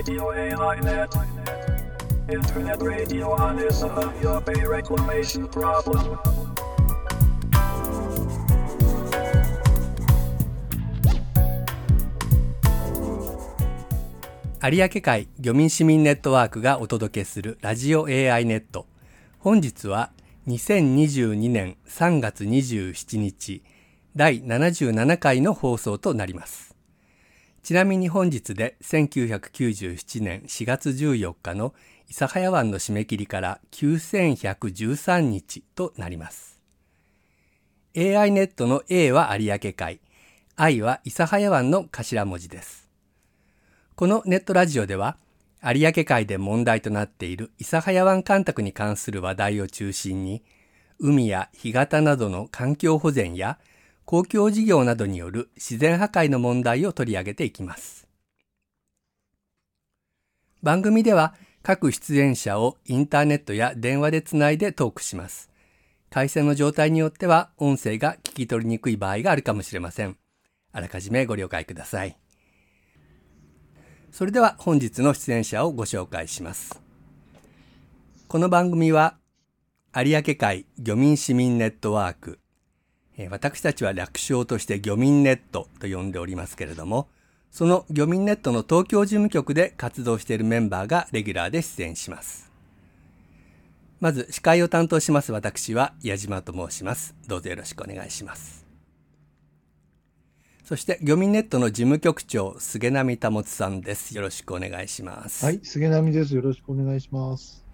Radio AI Net. Internet radio on is a your pay reclamation problem. 有明海漁民市民ネットワークがお届けするラジオ AI ネット本日は2022年3月27日第77回の放送となりますちなみに本日で1997年4月14日の諫早湾の締め切りから9113日となります。AI ネットの A は有明海。I は諫早湾の頭文字です。このネットラジオでは、有明海で問題となっている諫早湾干拓に関する話題を中心に、海や干潟などの環境保全や公共事業などによる自然破壊の問題を取り上げていきます。番組では各出演者をインターネットや電話でつないでトークします。回線の状態によっては音声が聞き取りにくい場合があるかもしれません。あらかじめご了解ください。それでは本日の出演者をご紹介します。この番組は有明海漁民市民ネットワーク、私たちは略称として漁民ネットと呼んでおりますけれども、その漁民ネットの東京事務局で活動しているメンバーがレギュラーで出演します。まず司会を担当します私は矢島と申します。どうぞよろしくお願いします。そして漁民ネットの事務局長菅波保さんです。よろしくお願いします。はい、菅波です。よろしくお願いします。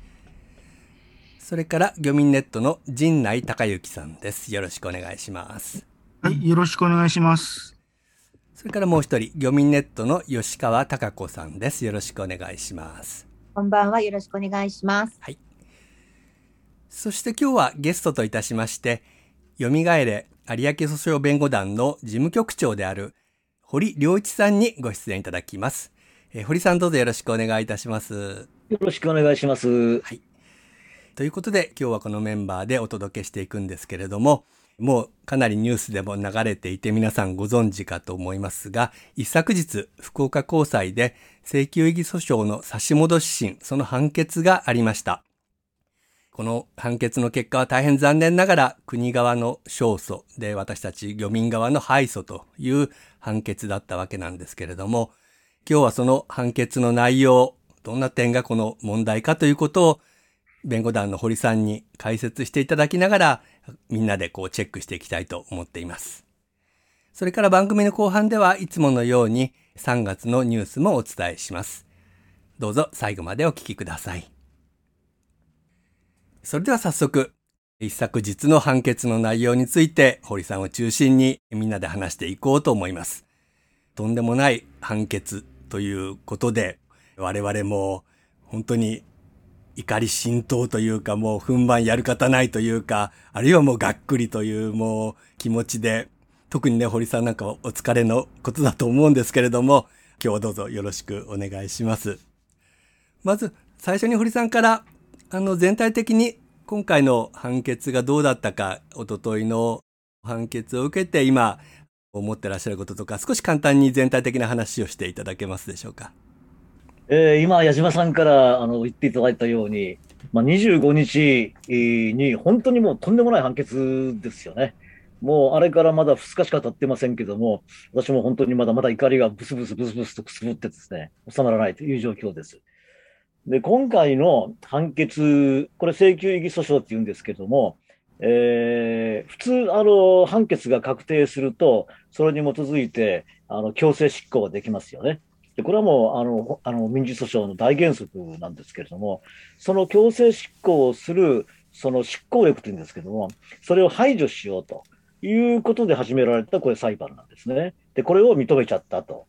それから漁民ネットの陣内隆之さんです。よろしくお願いします。はい、よろしくお願いします。それからもう一人、漁民ネットの吉川貴子さんです。よろしくお願いします。こんばんは。よろしくお願いします。はい。そして今日はゲストといたしまして、蘇れ有明訴訟弁護団の事務局長である堀良一さんにご出演いただきます。えー、堀さんどうぞよろしくお願いいたします。よろしくお願いします。はい。ということで今日はこのメンバーでお届けしていくんですけれども、もうかなりニュースでも流れていて皆さんご存知かと思いますが、一昨日福岡高裁で請求異議訴訟の差し戻し審、その判決がありました。この判決の結果は大変残念ながら国側の勝訴で私たち漁民側の敗訴という判決だったわけなんですけれども、今日はその判決の内容、どんな点がこの問題かということを弁護団の堀さんに解説していただきながらみんなでこうチェックしていきたいと思っています。それから番組の後半ではいつものように3月のニュースもお伝えします。どうぞ最後までお聞きください。それでは早速、一昨日の判決の内容について、堀さんを中心にみんなで話していこうと思います。とんでもない判決ということで、我々も本当に怒り心頭というか、もう踏ん張やる方ないというか、あるいはもうがっくりというもう気持ちで、特にね、堀さんなんかお疲れのことだと思うんですけれども、今日はどうぞよろしくお願いします。まず、最初に堀さんからあの、全体的に今回の判決がどうだったか、おとといの判決を受けて今思ってらっしゃることとか、少し簡単に全体的な話をしていただけますでしょうか？えー、今、矢島さんからあの言っていただいたように、まあ、25日に本当にもうとんでもない判決ですよね。もうあれからまだ2日しか経ってませんけども、私も本当にまだまだ怒りがブスブスブスブスとくすぶってですね、収まらないという状況です。で、今回の判決、これ請求異議訴訟って言うんですけども、えー、普通、あの、判決が確定すると、それに基づいて、あの、強制執行ができますよね。で、これはもう、あの、あの民事訴訟の大原則なんですけれども、その強制執行をする、その執行力というんですけれども、それを排除しようということで始められた、これ裁判なんですね。で、これを認めちゃったと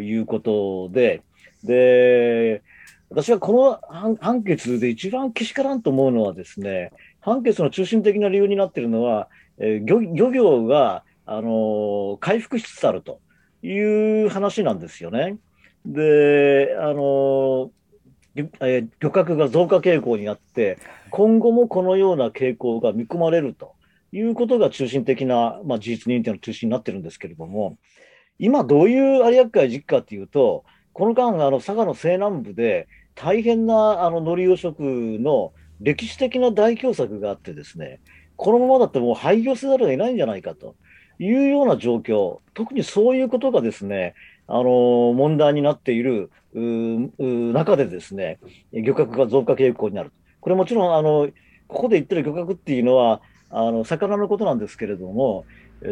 いうことで、で、私はこの判決で一番けしからんと思うのはですね、判決の中心的な理由になっているのは、えー、漁漁業が、あの、回復しつつあるという話なんですよね。で、あのー、えー、漁獲が増加傾向にあって、今後もこのような傾向が見込まれるということが中心的な、まあ、事実認定の中心になってるんですけれども、今どういう有明海実家っていうと、この間、あの佐賀の西南部で大変なあの海苔養殖の歴史的な大凶作があってですね、このままだともう廃業せざるを得ないんじゃないかというような状況、特にそういうことがですね、あの問題になっている中でですね、漁獲が増加傾向になる。これもちろん、あのここで言ってる漁獲っていうのは、あの魚のことなんですけれども、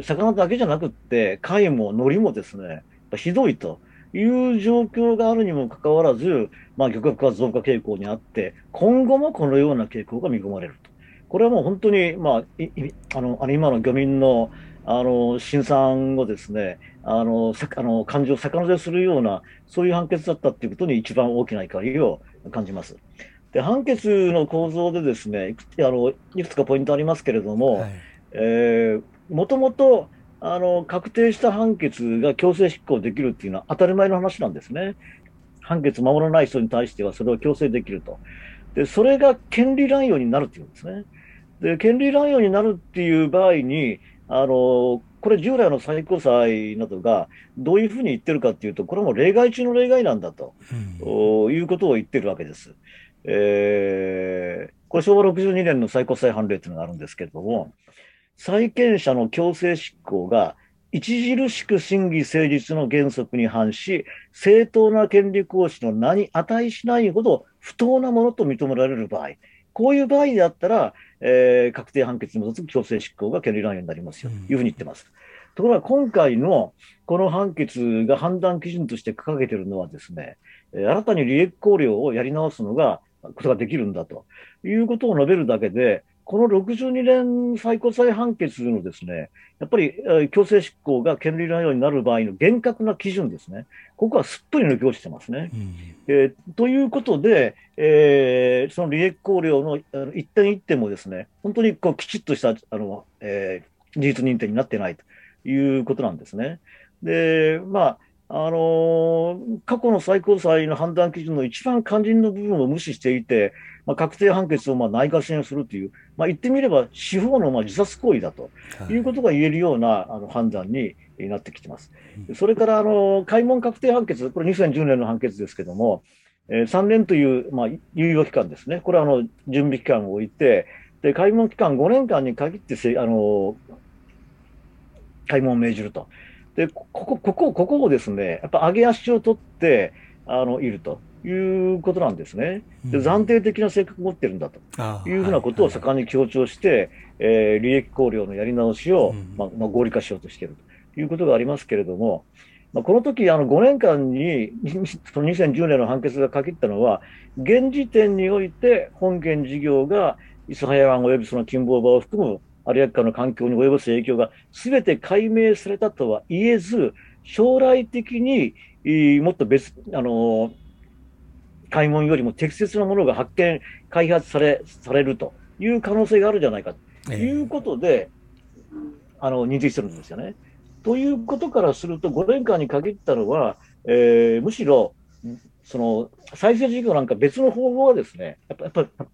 魚だけじゃなくって、貝も海苔もですね、ひどいという状況があるにもかかわらず、まあ、漁獲は増加傾向にあって、今後もこのような傾向が見込まれると。これはもう本当に、まあ、あの今の漁民のあの辛酸をですね、あのあの感情を逆乗せするような、そういう判決だったということに一番大きな怒りを感じます。で判決の構造でですねいくあのいくつかポイントありますけれども、はい、えー、もともとあの確定した判決が強制執行できるっていうのは当たり前の話なんですね。判決守らない人に対してはそれを強制できると。で、それが権利乱用になるっていうんですね。で、権利乱用になるっていう場合に、あの、これ従来の最高裁などがどういうふうに言ってるかっていうと、これはもう例外中の例外なんだと、うん、いうことを言ってるわけです。えー、これ昭和62年の最高裁判例というのがあるんですけれども、債権者の強制執行が著しく審議成立の原則に反し、正当な権利行使の名に値しないほど不当なものと認められる場合、こういう場合であったら、えー、確定判決に基づく強制執行が権利乱用になりますよというふうに言ってます。ところが今回のこの判決が判断基準として掲げているのはですね、新たに利益考慮をやり直すのが、ことができるんだということを述べるだけで、この62年最高裁判決のですね、やっぱり、えー、強制執行が権利乱用になる場合の厳格な基準ですね、ここはすっぽり抜け落ちてますね。うん、えー、ということで、えー、その利益考慮の一点一点もですね、本当にこうきちっとしたあの、えー、事実認定になってないということなんですね。で、まあ、あのー、過去の最高裁の判断基準の一番肝心の部分を無視していて、まあ、確定判決をまあ内閣支援するという、まあ、言ってみれば司法のまあ自殺行為だということが言えるようなあの判断になってきてます。それからあの開門確定判決、これ2010年の判決ですけども、えー、3年という、まあ、猶予期間ですね、これはあの準備期間を置いて、で開門期間5年間に限ってせあの開門を命じると。で、ここ、ここ、ここをですね、やっぱ上げ足を取って、あの、いるということなんですね。で、暫定的な性格を持ってるんだと。いうふうなことを盛んに強調して、はいはい、えー、利益考慮のやり直しを、うん、まあ、まあ、合理化しようとしていると。いうことがありますけれども、まあ、この時あの5年間に、その2010年の判決が限ったのは、現時点において本件事業が諫早湾及びその近傍場を含む有明海の環境に及ぼす影響がすべて解明されたとは言えず、将来的にもっと別、あの、開門よりも適切なものが発見、開発され、されるという可能性があるじゃないかということで、えー、あの、認定してるんですよね。ということからすると、5年間に限ったのは、えー、むしろ、その再生事業なんか別の方法はですね、やっぱやっぱ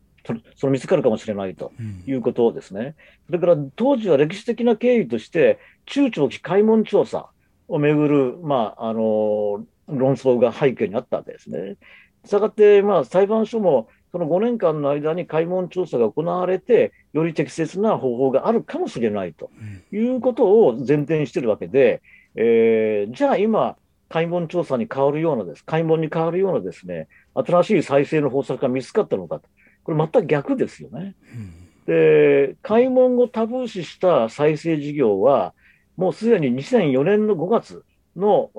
その見つかるかもしれないということですね。うん、それから当時は歴史的な経緯として、中長期開門調査をめぐる、まあ、あの論争が背景にあったわけですね。したがって、まあ、裁判所もその5年間の間に開門調査が行われて、より適切な方法があるかもしれないということを前提にしてるわけで、えー、じゃあ今、開門調査に変わるようなです、開門に変わるようなですね、新しい再生の方策が見つかったのかと。これ全く逆ですよね。で、開門をタブー視した再生事業は、もうすでに2004年の5月の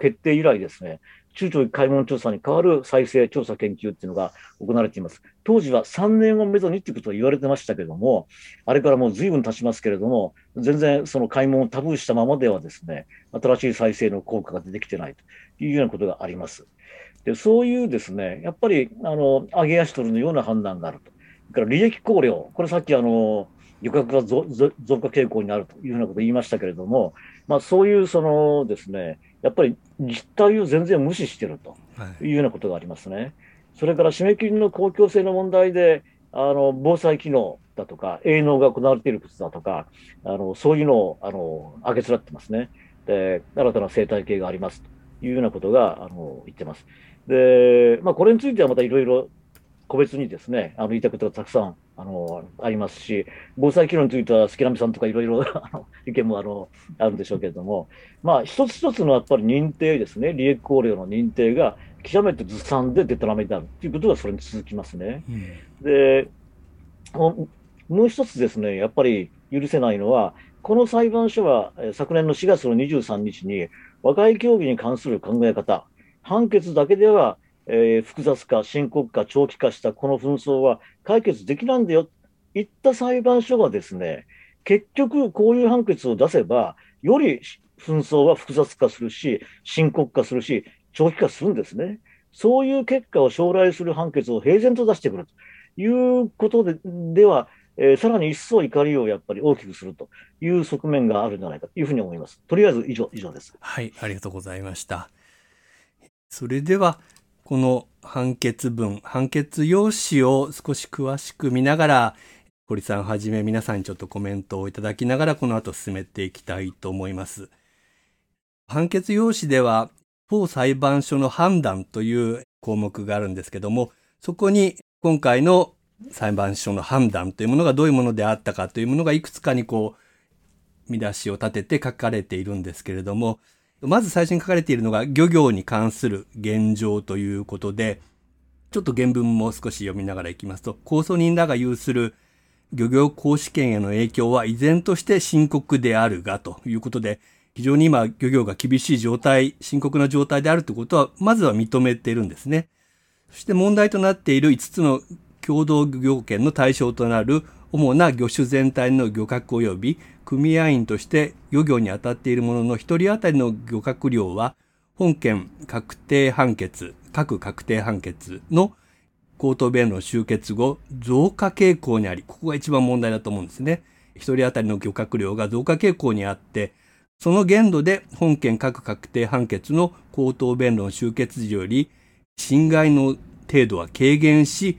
決定以来ですね、中長期開門調査に代わる再生調査研究っていうのが行われています。当時は3年をめどにっていうことを言われてましたけども、あれからもう随分経ちますけれども、全然その開門をタブーしたままではですね、新しい再生の効果が出てきてないというようなことがあります。でそういうですね、やっぱり、あの、上げ足取るのような判断があると。それから利益考慮、これさっきあの、漁獲が増加傾向になるというようなことを言いましたけれども、まあそういうそのですね、やっぱり実態を全然無視しているというようなことがありますね。はい、それから締め切りの公共性の問題で、あの、防災機能だとか、営農が行われていることだとか、あの、そういうのを、あの、上げつらってますね。で、新たな生態系がありますというようなことがあの言ってます。で、まあ、これについてはまたいろいろ個別にですね、あの言いたいことがたくさんあのありますし、防災機能については、助波さんとかいろいろ 意見もあのあるんでしょうけれども、まあ、一つ一つのやっぱり認定ですね、利益考慮の認定が極めてずさんでデタラメであるということがそれに続きますね。で、もう一つですね、やっぱり許せないのは、この裁判所は昨年の4月の23日に、和解協議に関する考え方、判決だけではえー、複雑化、深刻化、長期化したこの紛争は解決できないんだよといった裁判所がですね、結局こういう判決を出せば、より紛争は複雑化するし、深刻化するし、長期化するんですね。そういう結果を将来する判決を平然と出してくるということででは、えー、さらに一層怒りをやっぱり大きくするという側面があるんじゃないかというふうに思います。とりあえず以上、以上です。はい、ありがとうございました。それでは、この判決文、判決用紙を少し詳しく見ながら、堀さんはじめ皆さんにちょっとコメントをいただきながら、この後進めていきたいと思います。判決用紙では、法裁判所の判断という項目があるんですけども、そこに今回の裁判所の判断というものがどういうものであったかというものがいくつかにこう、見出しを立てて書かれているんですけれども、まず最初に書かれているのが漁業に関する現状ということで、ちょっと原文も少し読みながらいきますと、控訴人らが有する漁業公試験への影響は依然として深刻であるがということで、非常に今漁業が厳しい状態、深刻な状態であるということは、まずは認めているんですね。そして問題となっている5つの共同漁業権の対象となる主な魚種全体の漁獲及び組合員として漁業に当たっているものの1人当たりの漁獲量は本件確定判決、各確定判決の口頭弁論終結後増加傾向にあり、ここが一番問題だと思うんですね。1人当たりの漁獲量が増加傾向にあって、その限度で本件各確定判決の口頭弁論終結時より侵害の程度は軽減し、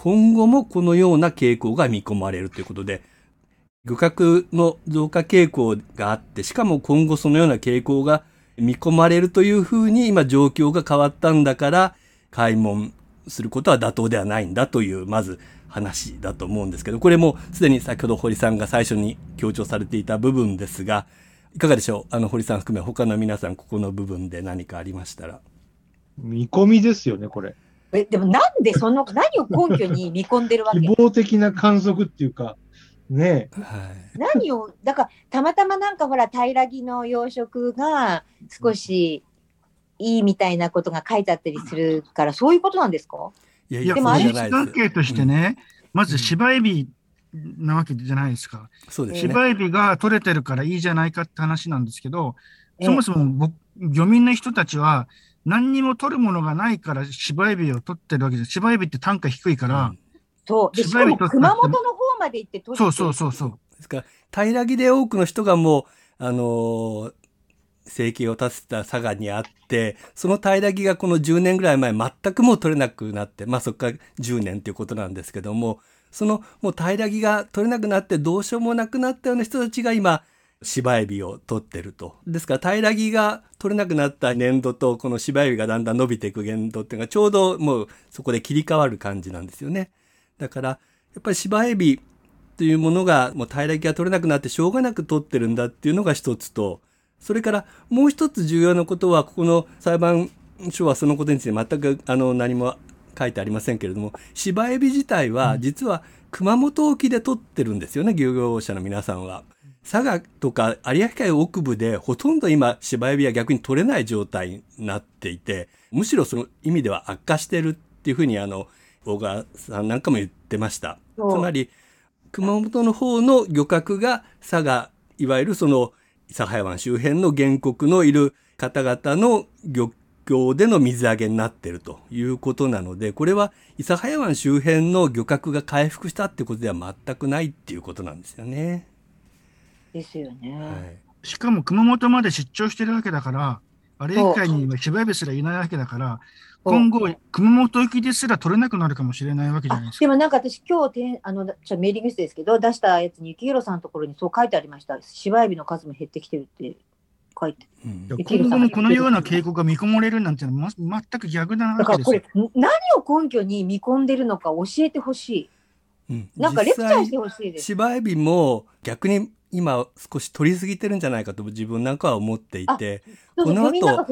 今後もこのような傾向が見込まれるということで、漁獲の増加傾向があって、しかも今後そのような傾向が見込まれるというふうに今状況が変わったんだから、開門することは妥当ではないんだという、まず話だと思うんですけど、これもすでに先ほど堀さんが最初に強調されていた部分ですが、いかがでしょう？あの堀さん含め他の皆さんここの部分で何かありましたら。見込みですよね、これ。えでもなんでその何を根拠に見込んでるわけ？希望的な観測っていうか、ねはい、何を、だからたまたまなんかほら、平木の養殖が少しいいみたいなことが書いてあったりするから、そういうことなんですか？いやいや、でもあれ関係としてね、うん、まず芝エビなわけじゃないですか。そうですね。芝エビが取れてるからいいじゃないかって話なんですけど、そもそも漁民の人たちは、何にも取るものがないから芝エビを取ってるわけです。芝エビって単価低いから。そう。で、しかも熊本の方まで行って取ってそうそうそうそう。ですから、平木で多くの人がもう、あのー、生計を立てた佐賀にあって、その平木がこの10年ぐらい前全くもう取れなくなって、まあそこから10年ということなんですけども、そのもう平木が取れなくなってどうしようもなくなったような人たちが今、芝エビを取ってると。ですから平ら木が取れなくなった年度とこの芝エビがだんだん伸びていく年度っていうのがちょうどもうそこで切り替わる感じなんですよね。だからやっぱり芝エビというものがもう平ら木が取れなくなってしょうがなく取ってるんだっていうのが一つと、それからもう一つ重要なことはここの裁判所はそのことについて全くあの何も書いてありませんけれども芝エビ自体は実は熊本沖で取ってるんですよね漁業者の皆さんは。佐賀とか有明海奥部でほとんど今芝エビは逆に取れない状態になっていて、むしろその意味では悪化してるっていうふうにあの、大川さんなんかも言ってました。つまり、熊本の方の漁獲が佐賀、いわゆるその諫早湾周辺の原告のいる方々の漁業での水揚げになっているということなので、これは諫早湾周辺の漁獲が回復したってことでは全くないっていうことなんですよね。ですよね。はい、しかも熊本まで出張してるわけだから、有明海には芝居すらいないわけだから、今後、熊本行きですら取れなくなるかもしれないわけじゃないですか。でもなんか私、今日あのちょメーリングですけど、出したやつに、幸宏さんのところにそう書いてありました。芝エビの数も減ってきてるって書いて。うん今後もこのような傾向が見込まれるなんてのは、ま、全く逆なだからこわけですよれ。、何を根拠に見込んでるのか教えてほしうんい。なんかレクチャーしてほしいです。芝エビも逆に今少し取りすぎてるんじゃないかと自分なんかは思っていて、この後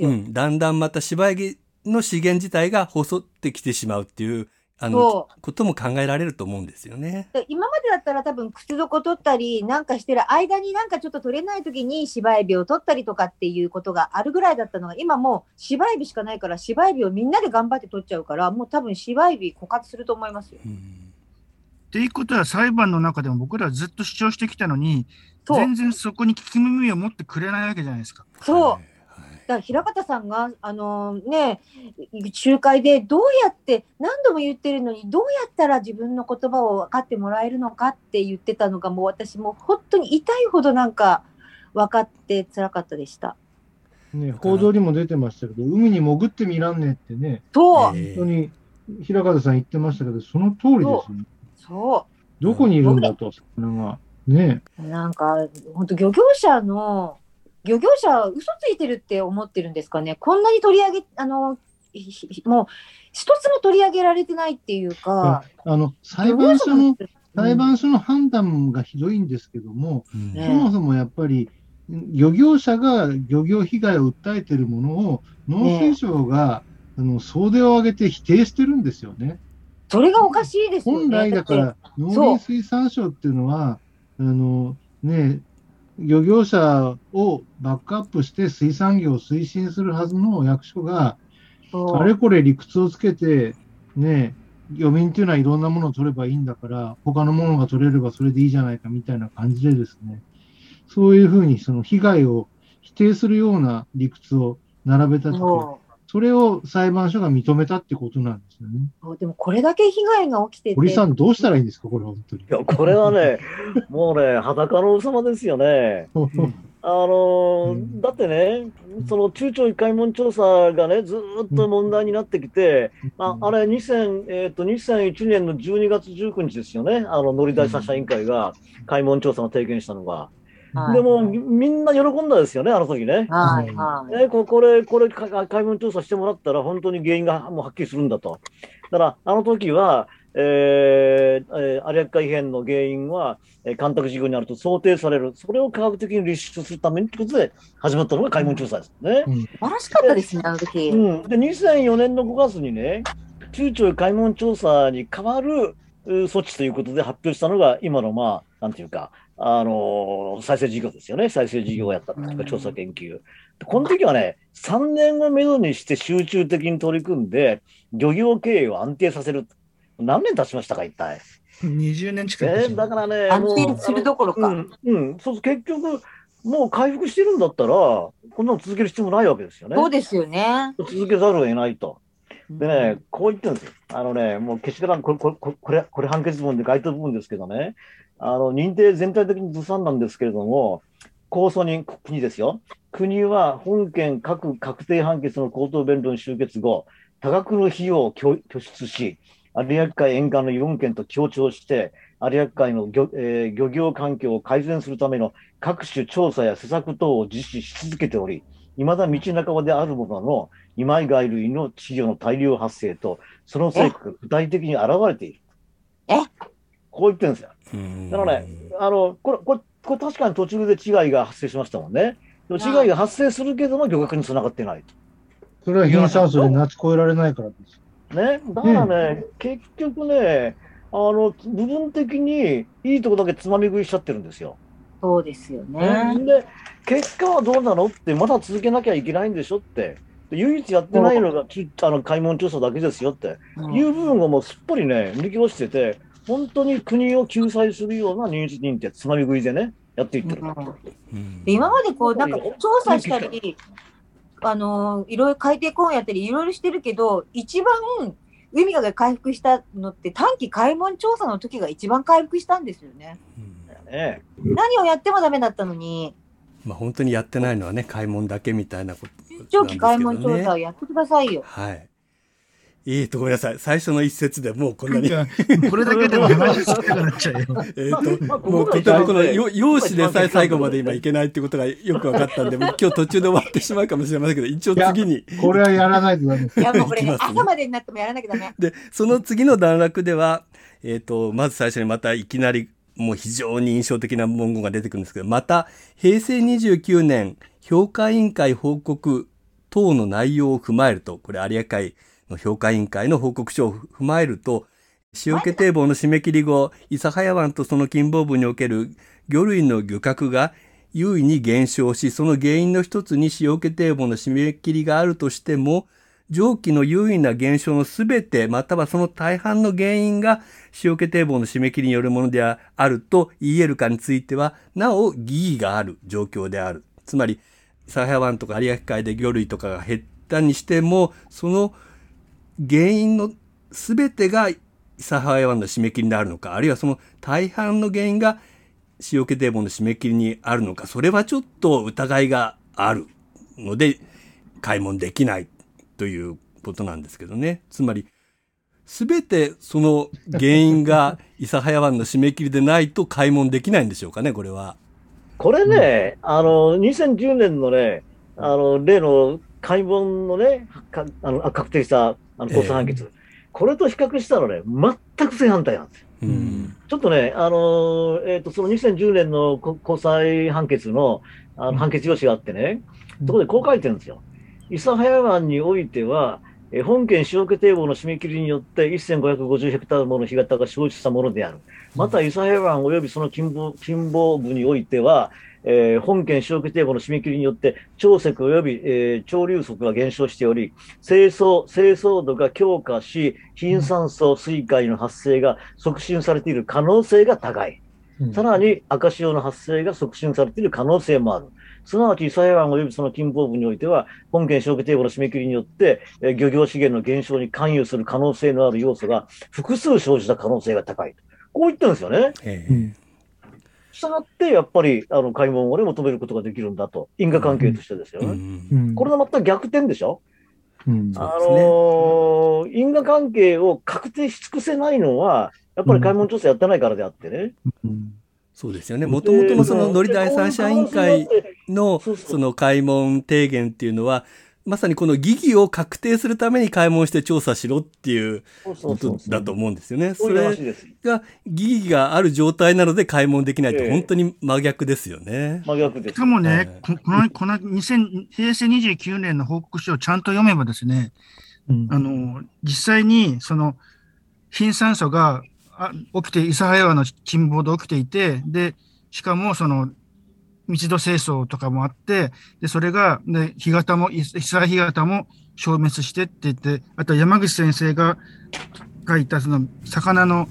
うん、だんだんまた芝エビの資源自体が細ってきてしまうっていうあのそことも考えられると思うんですよね。で今までだったら多分靴底取ったりなんかしてる間になんかちょっと取れない時に芝エビを取ったりとかっていうことがあるぐらいだったのが今もう芝エビしかないから芝エビをみんなで頑張って取っちゃうからもう多分芝エビ枯渇すると思いますよ。うんっていうことは裁判の中でも僕らはずっと主張してきたのに、全然そこに聞き耳を持ってくれないわけじゃないですか。そうはいだから平方さんが、あのね、集会でどうやって、何度も言ってるのに、どうやったら自分の言葉を分かってもらえるのかって言ってたのが、もう私もう本当に痛いほどなんか分かって辛かったでした。ね、報道にも出てましたけど、海に潜ってみらんねってね、そう、え本当に平方さん言ってましたけど、その通りですよね。そどこにいるんだと、魚が。ね。う。なんか、本当漁業者の、漁業者嘘ついてるって思ってるんですかね。こんなに取り上げ、あの、もう一つも取り上げられてないっていうか、あの、裁判所の、裁うん判所の判断がひどいんですけども、うんねそもそもやっぱり、漁業者が漁業被害を訴えているものを、農水省が、あの総出を挙げて否定してるんですよね。それがおかしいですよね。本来だから、農林水産省っていうのは、あのね、漁業者をバックアップして水産業を推進するはずの役所が、あれこれ理屈をつけて、ね、漁民っていうのはいろんなものを取ればいいんだから、他のものが取れればそれでいいじゃないかみたいな感じでですね、そういうふうにその被害を否定するような理屈を並べたとき、そそれを裁判所が認めたってことなんですよね。うでもこれだけ被害が起きてて、堀さん、どうしたらいいんですか、これ、本当にい。や、これはね、もうね、裸の王様ですよね。あのーうんだってね、その中朝一回問調査がね、ずーっと問題になってきて、ああれ2000、えーと、2001年の12月19日ですよね、あの乗り出した社員会が開門調査の提言したのが。はいでも、みみんな喜んだですよね、あの時ね。はいはい。ね、ここれ、これ、か開門調査してもらったら、本当に原因がもうはっきりするんだと。だから、あの時は、えーえー有明海異変の原因は、えー干拓事業にあると想定される、それを科学的に立証するためにということで始まったのが開門調査ですね。素晴らしかったですね、あの時。うん、で2004年の5月にね、中朝開門調査に代わるう措置ということで発表したのが、今の、まあ、なんていうか、あのー再生事業ですよね、再生事業をやったとか、調査研究。でこの時はね、3年をめどにして集中的に取り組んで、漁業経営を安定させる。何年経ちましたか、一体？20年近くえですよーだからね、安定するどころか。うん、うん、そうそう結局、もう回復してるんだったら、こんなの続ける必要もないわけですよね。そうですよね。続けざるを得ないと。でね、こう言ってるんですよ。あのね、もうけしからん、これ、これ、これこれ、これ判決文で該当部分ですけどね、あの、認定全体的にずさんなんですけれども、控訴人、国ですよ。国は本件各確定判決の口頭弁論終結後、多額の費用を拠拠出し、有明海沿岸の4県と協調して、有明海の漁,、えー漁業環境を改善するための各種調査や施策等を実施し続けており、いまだ道半ばであるものの、二枚貝類の稚魚の大量発生と、その成果が具体的に現れている。え？こう言ってるんですよ。うんだからね、あの、これ、これ、これ確かに途中で違いが発生しましたもんね。でも違いが発生するけども、漁獲につながってないそれは貧酸素で夏越えられないからです。と。ね。だからね、結局ね、あの、部分的にいいとこだけつまみ食いしちゃってるんですよ。そうですよね、ね。で、結果はどうなのって、まだ続けなきゃいけないんでしょって。で唯一やってないのが、ちあの、開門調査だけですよって。うんいう部分がもうすっぽりね、抜き落ちてて、本当に国を救済するような認知認定、つまみ食いでね、やっていってる。うんで今までこう、なんか調査したり、あのいろいろ海底コーンやったり、いろいろしてるけど、一番海が回復したのって短期開門調査の時が一番回復したんですよね。うんね、何をやってもダメだったのに、まあ本当にやってないのはね、開門だけみたいなことね。長期開門調査をやってくださいよ。はい。えーと、ごめんなさい。最初の一節でもうこんなに。これだけでも話したくなっちゃうよ。えーと、まあもうとてもこのよ用紙でさえ最後まで今いけないってことがよく分かったんで、もう今日途中で終わってしまうかもしれませんけど、一応次に。これはやらないとダメです。いやもうこれ朝までになってもやらなきゃダメ。で、その次の段落では、えっ、と、まず最初にまたいきなり、もう非常に印象的な文言が出てくるんですけど、また、平成29年評価委員会報告等の内容を踏まえると、これ有明海の評価委員会の報告書を踏まえると、塩気堤防の締め切り後、諫早湾とその近傍部における魚類の漁獲が優位に減少し、その原因の一つに塩気堤防の締め切りがあるとしても、上記の優位な減少のすべて、またはその大半の原因が塩気堤防の締め切りによるものであると言えるかについては、なお疑義がある状況である。つまり、サハ湾とか有明海で魚類とかが減ったにしても、その原因のすべてがサハワ湾の締め切りにあるのか、あるいはその大半の原因が塩気堤防の締め切りにあるのか、それはちょっと疑いがあるので、開門できないということなんですけどね。つまり、すべてその原因が諫早湾の締め切りでないと開門できないんでしょうかね、これは。これね、あの、2010年のね、あの、例の開門のね、あの確定したあの高裁判決、これと比較したらね、全く正反対なんですよ。うん。ちょっとね、あのえっ、と、その2010年のこ高裁判決のあの判決用紙があってね、そこでこう書いてるんですよ。諫早湾においては、えー本県塩気堤防の締め切りによって1550ヘクタールもの干潟が生じしたものである。また、諫早湾及びその近傍近傍部においては、えー本県塩気堤防の締め切りによって、潮汐及び、えー潮流速が減少しており、清掃、清掃度が強化し、貧酸素水害の発生が促進されている可能性が高い。うんさらに赤潮の発生が促進されている可能性もある。すなわち、諫早湾及びその近傍部においては、本県消費堤防の締め切りによって、えー漁業資源の減少に関与する可能性のある要素が複数生じた可能性が高い。こう言ってるんですよね。ええうんしたがって、やっぱり、あの、開門をね、求めることができるんだと。因果関係としてですようね。んうんこれの全く逆転でしょ？うんあのー因果関係を確定し尽くせないのは、やっぱり開門調査やってないからであってね。うんそうですよね。もともとのその乗り第三者委員会のその開門提言っていうのは、まさにこの疑義を確定するために開門して調査しろっていうことだと思うんですよね。それ。が疑義がある状態なので開門できないってええ本当に真逆ですよね。真逆です。しかもはいね、ここの、この2000平成29年の報告書をちゃんと読めばですね、うんあの、実際に、その、貧酸素があ起きて、諫早湾の近傍で起きていて、で、しかも、その、密度清掃とかもあって、で、それが、で、干潟も、諫早干潟も消滅してって言って、あと山口先生が書いた、その、魚の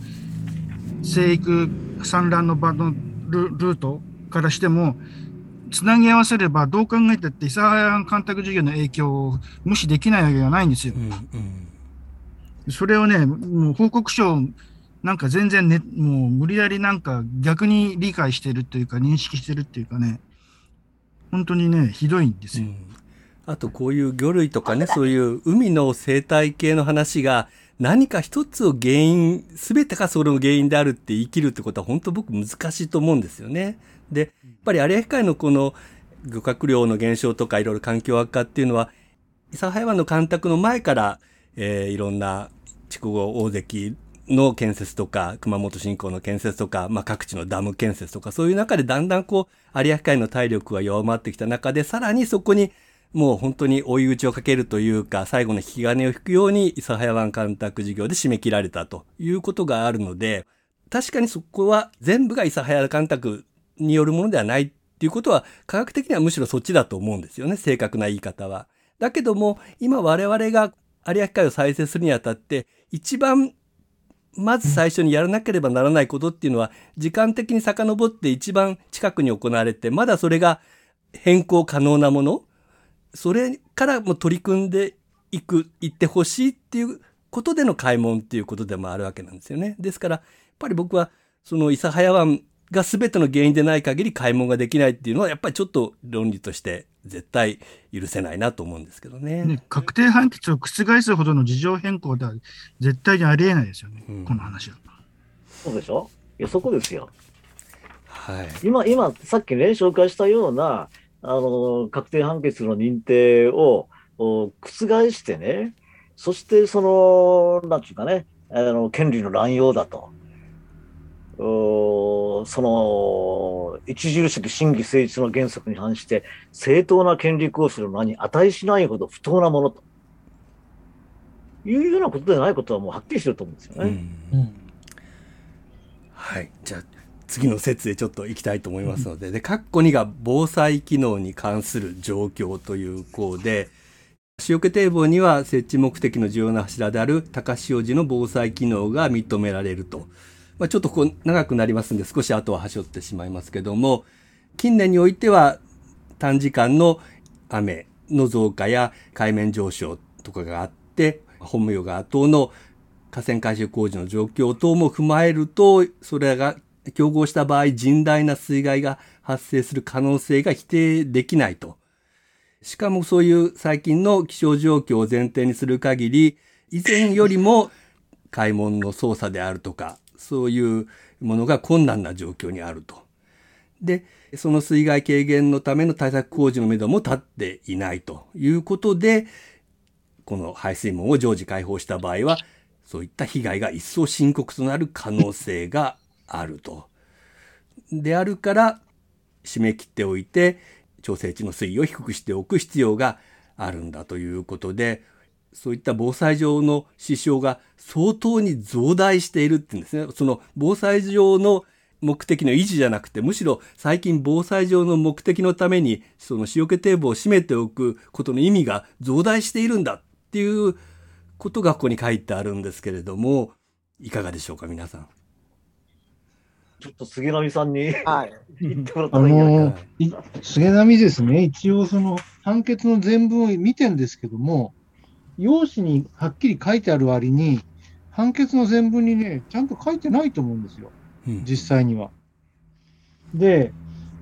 生育産卵の場のルルートからしても、つなぎ合わせれば、どう考えたって、諫早湾干拓事業の影響を無視できないわけがないんですよう。んうんそれをね、もう報告書をなんか全然ね、もう無理やりなんか逆に理解してるっていうか認識してるっていうかね、本当にね、ひどいんですよ。うんあとこういう魚類とかね、そういう海の生態系の話が何か一つを原因、すべてがそれの原因であるって言い切るってことは本当僕難しいと思うんですよね。で、やっぱり有明海のこの漁獲量の減少とかいろいろ環境悪化っていうのは、諫早湾の干拓の前から、えーいろんな筑後大関の建設とか、熊本新港の建設とか、まあ、各地のダム建設とか、そういう中でだんだんこう、有明海の体力が弱まってきた中で、さらにそこにもう本当に追い打ちをかけるというか、最後の引き金を引くように、諫早湾干拓事業で締め切られたということがあるので、確かにそこは全部が諫早干拓によるものではないっていうことは、科学的にはむしろそっちだと思うんですよね、正確な言い方は。だけども、今我々が有明海を再生するにあたって、一番まず最初にやらなければならないことっていうのは、時間的に遡って一番近くに行われて、まだそれが変更可能なもの、それからも取り組んでいく、行ってほしいっていうことでの開門っていうことでもあるわけなんですよね。ですから、やっぱり僕は、その諫早湾が全ての原因でない限り開門ができないっていうのはやっぱりちょっと論理として絶対許せないなと思うんですけどね。ね確定判決を覆すほどの事情変更では絶対にありえないですよね、うんこの話は。そうでしょ？いや、そこですよ。はい。今、今、さっきね、紹介したような、あの、確定判決の認定をお覆してね、そして、その、なんていうかね、あの、権利の乱用だと。おその、著しく審議成立の原則に反して、正当な権利行使の名に値しないほど不当なものと。いうようなことでないことはもうはっきりしてると思うんですようね。んはい。じゃあ、次の説へちょっと行きたいと思いますので、で、括弧2が防災機能に関する状況という項で、塩気堤防には設置目的の重要な柱である高潮時の防災機能が認められると。まあ、ちょっとこう長くなりますんで少し後は端折ってしまいますけども、近年においては短時間の雨の増加や海面上昇とかがあって、本名川等の河川改修工事の状況等も踏まえると、それが競合した場合、甚大な水害が発生する可能性が否定できないと。しかもそういう最近の気象状況を前提にする限り、以前よりも海門の操作であるとか、そういうものが困難な状況にあると。で、その水害軽減のための対策工事のめども立っていないということで、この排水門を常時開放した場合は、そういった被害が一層深刻となる可能性があると。であるから、締め切っておいて、調整値の水位を低くしておく必要があるんだということで、そういった防災上の支障が相当に増大しているって言うんですね。その防災上の目的の維持じゃなくて、むしろ最近防災上の目的のために、その塩気堤防を閉めておくことの意味が増大しているんだっていうことがここに書いてあるんですけれども、いかがでしょうか、皆さん。ちょっと杉並さんにはい。言ってもらったあらいいんじゃないかな。のい菅波ですね、一応その判決の全文を見てんですけども、用紙にはっきり書いてある割に、判決の全文にね、ちゃんと書いてないと思うんですよ、うん実際には。で、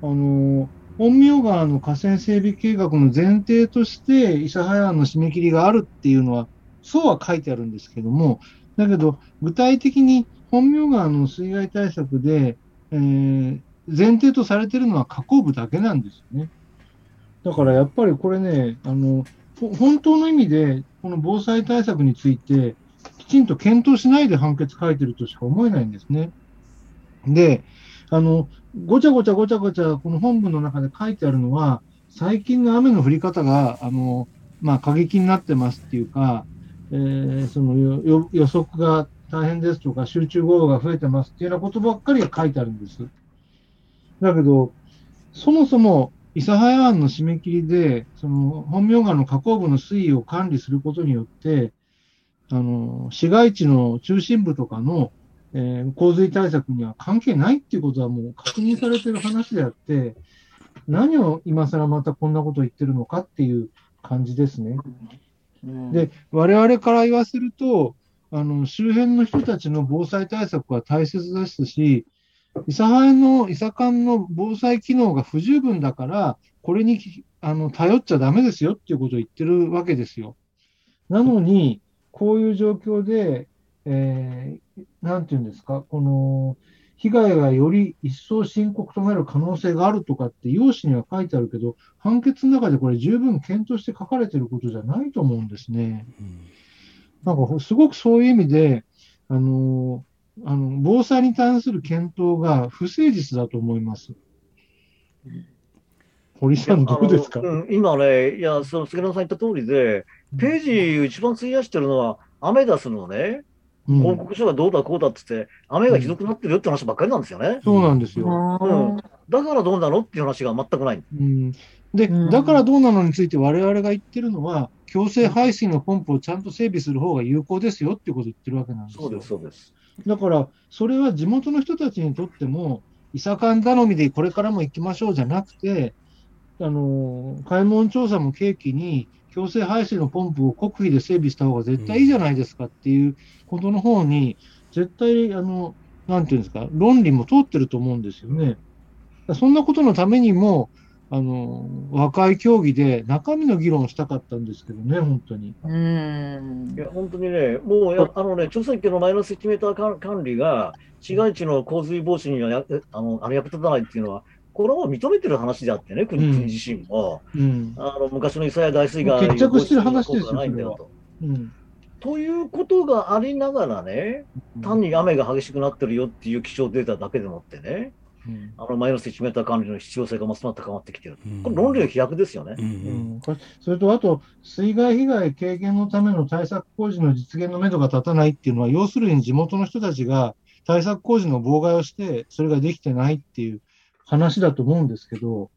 あの、本名川の河川整備計画の前提として、諫早湾の締め切りがあるっていうのは、そうは書いてあるんですけども、だけど、具体的に本名川の水害対策で、えー前提とされてるのは河口部だけなんですよね。だからやっぱりこれね、あの、ほ本当の意味で、この防災対策について、きちんと検討しないで判決書いてるとしか思えないんですね。で、あの、ごちゃごちゃごちゃごちゃ、この本文の中で書いてあるのは、最近の雨の降り方が、あの、まあ、過激になってますっていうか、えーその予測が大変ですとか、集中豪雨が増えてますっていうようなことばっかりが書いてあるんです。だけど、そもそも、諫早湾の締め切りで、その本名川の河口部の水位を管理することによって、あの、市街地の中心部とかの、えー洪水対策には関係ないっていうことはもう確認されてる話であって、何を今更またこんなことを言ってるのかっていう感じですね。うんで、我々から言わせると、あの、周辺の人たちの防災対策は大切ですし、諫早の、伊佐間の防災機能が不十分だから、これにあの頼っちゃダメですよっていうことを言ってるわけですよ。なのに、こういう状況で、えーなんていうんですか、この、被害がより一層深刻となる可能性があるとかって、用紙には書いてあるけど、判決の中でこれ十分検討して書かれてることじゃないと思うんですね。なんかすごくそういう意味で、あの、あの防災に対する検討が不誠実だと思います。堀さん、どうですか？うん今ね、いや、その杉野さん言った通りで、ページ一番費やしてるのは、アメダスのね、うん報告書がどうだこうだって言って、雨がひどくなってるよって話ばっかりなんですよね。そうなんですよ。うんだからどうなのっていう話が全くない。うん、で、うんだからどうなのについて我々が言ってるのは、強制排水のポンプをちゃんと整備する方が有効ですよっていうことを言ってるわけなんですよ。そうです、そうです。だから、それは地元の人たちにとっても、伊佐間頼みでこれからも行きましょうじゃなくて、あの、開門調査も契機に、強制排水のポンプを国費で整備した方が絶対いいじゃないですかっていうことの方に、絶対、あの、なんていうんですか、論理も通ってると思うんですよね。そんなことのためにも、あの、和解協議で中身の議論をしたかったんですけどね、本当に。うんいや、本当にね、もうや、あのね、調査機のマイナス1メーター管管理が、市街地の洪水防止にはやあのあの役立たないっていうのは、これはもう認めてる話であってね、国,、うん国自身も。うん。あの昔の伊佐屋大水害決着してる話ですよないんだよと。うん。ということがありながらね、単に雨が激しくなってるよっていう気象データだけでもってね、うんあのマイナス1メーター管理の必要性がますます高まってきてる。うんこれ論理の飛躍ですよね。うんそれと、あと、水害被害軽減のための対策工事の実現のめどが立たないっていうのは、要するに地元の人たちが対策工事の妨害をして、それができてないっていう話だと思うんですけど、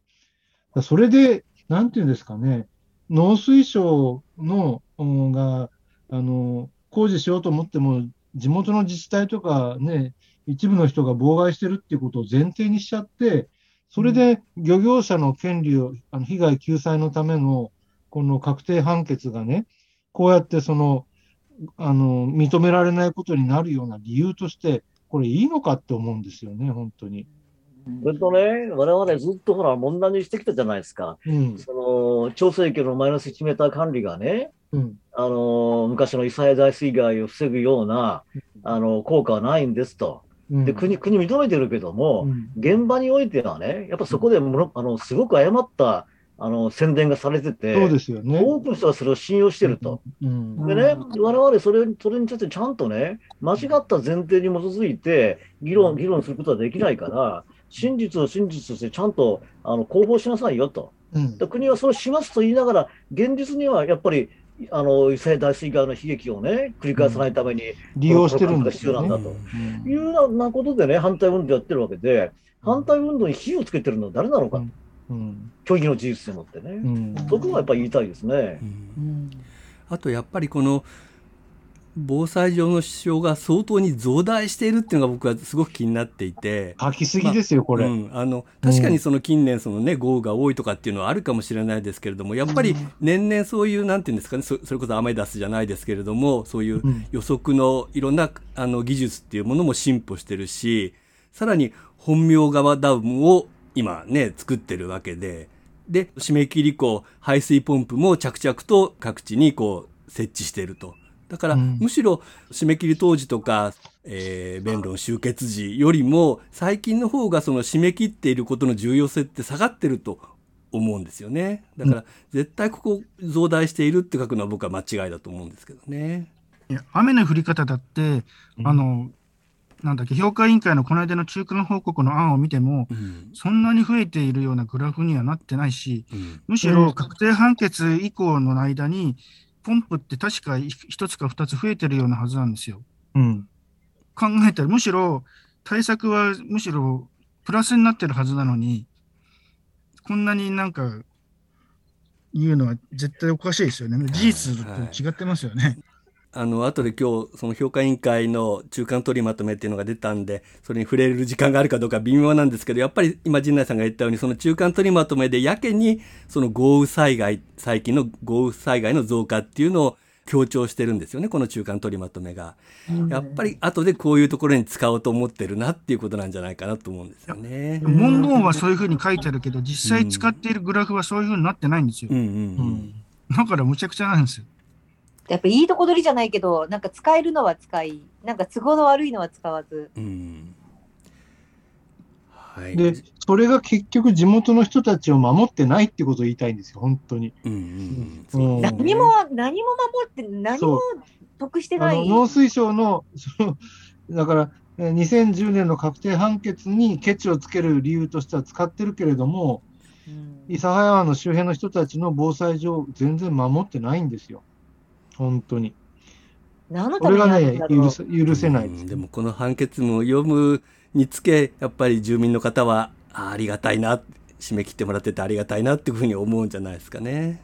それで、なんていうんですかね、農水省の、うんが、あの、工事しようと思っても、地元の自治体とかね、一部の人が妨害してるっていうことを前提にしちゃって、それで漁業者の権利を、あの被害救済のための、この確定判決がね、こうやってその、あの、認められないことになるような理由として、これいいのかって思うんですよね、本当に。それとね、我々ずっとほら問題にしてきたじゃないですか。うん。その調整域のマイナス1メーター管理がね、うん。あの昔の伊佐屋大水害を防ぐようなあの効果はないんですと。うん。で国国認めてるけども、うん現場においてはね、やっぱそこでものあのすごく誤ったあの宣伝がされてて、そうですよね。多くの人がそれを信用してると。うん。でね、我々それそれについてちゃんとね、間違った前提に基づいて議論議論することはできないから、真実を真実としてちゃんとあの公表しなさいよと。うん。で国はそうしますと言いながら、現実にはやっぱり、あの伊勢大水害の悲劇をね、繰り返さないために、利用してるんですよね。必要なんだと。うんいうようなことでね、反対運動やってるわけで、反対運動に火をつけてるのは誰なのか、うん。虚偽の事実でもってね、うん。そこはやっぱり言いたいですねう。んうんあとやっぱりこの防災上の支障が相当に増大しているっていうのが僕はすごく気になっていて。書きすぎですよ、これ。うん、あの確かにその近年そのね豪雨が多いとかっていうのはあるかもしれないですけれどもやっぱり年々そういうなんていうんですかねそそれこそアメダスじゃないですけれどもそういううん予測のいろんなあの技術っていうものも進歩してるしさらに本名川ダムを今ね作ってるわけでで締め切り口排水ポンプも着々と各地にこう設置していると。だから、うん。むしろ締め切り当時とか、えー弁論終結時よりも最近の方がその締め切っていることの重要性って下がってると思うんですよね。だから、絶対ここ増大しているって書くのは僕は間違いだと思うんですけどね。いや雨の降り方だって、うん。あの、なんだっけ、評価委員会のこの間の中間報告の案を見ても、うん。そんなに増えているようなグラフにはなってないし、うん。むしろ確定判決以降の間に、ポンプって確か一つか二つ増えてるようなはずなんですよ。うん。考えたら、むしろ対策はむしろプラスになってるはずなのに、こんなになんか言うのは絶対おかしいですよね。事実と違ってますよね。あの後で今日その評価委員会の中間取りまとめっていうのが出たんでそれに触れる時間があるかどうか微妙なんですけどやっぱり今陣内さんが言ったようにその中間取りまとめでやけにその豪雨災害最近の豪雨災害の増加っていうのを強調してるんですよねこの中間取りまとめが。やっぱり後でこういうところに使おうと思ってるなっていうことなんじゃないかなと思うんですよね。文言はそういうふうに書いてあるけど、実際使っているグラフはそういうふうになってないんですようん。うんううんん。だからむちゃくちゃなんですよ。やっぱいいとこ取りじゃないけど、なんか使えるのは使い、なんか都合の悪いのは使わず。うんはい。で、それが結局地元の人たちを守ってないってことを言いたいんですよ、本当に。うんうんうんうんそうですね何も、何も守って、何も得してない。あの農水省の、その、だから、えー2010年の確定判決にケチをつける理由としては使ってるけれども、うん諫早湾の周辺の人たちの防災上、全然守ってないんですよ。本当に。何のためにこれがねあるんだ、ろう許せ許せないですうん。でもこの判決文を読むにつけやっぱり住民の方はあありがたいな締め切ってもらっててありがたいなっていうふうに思うんじゃないですかね。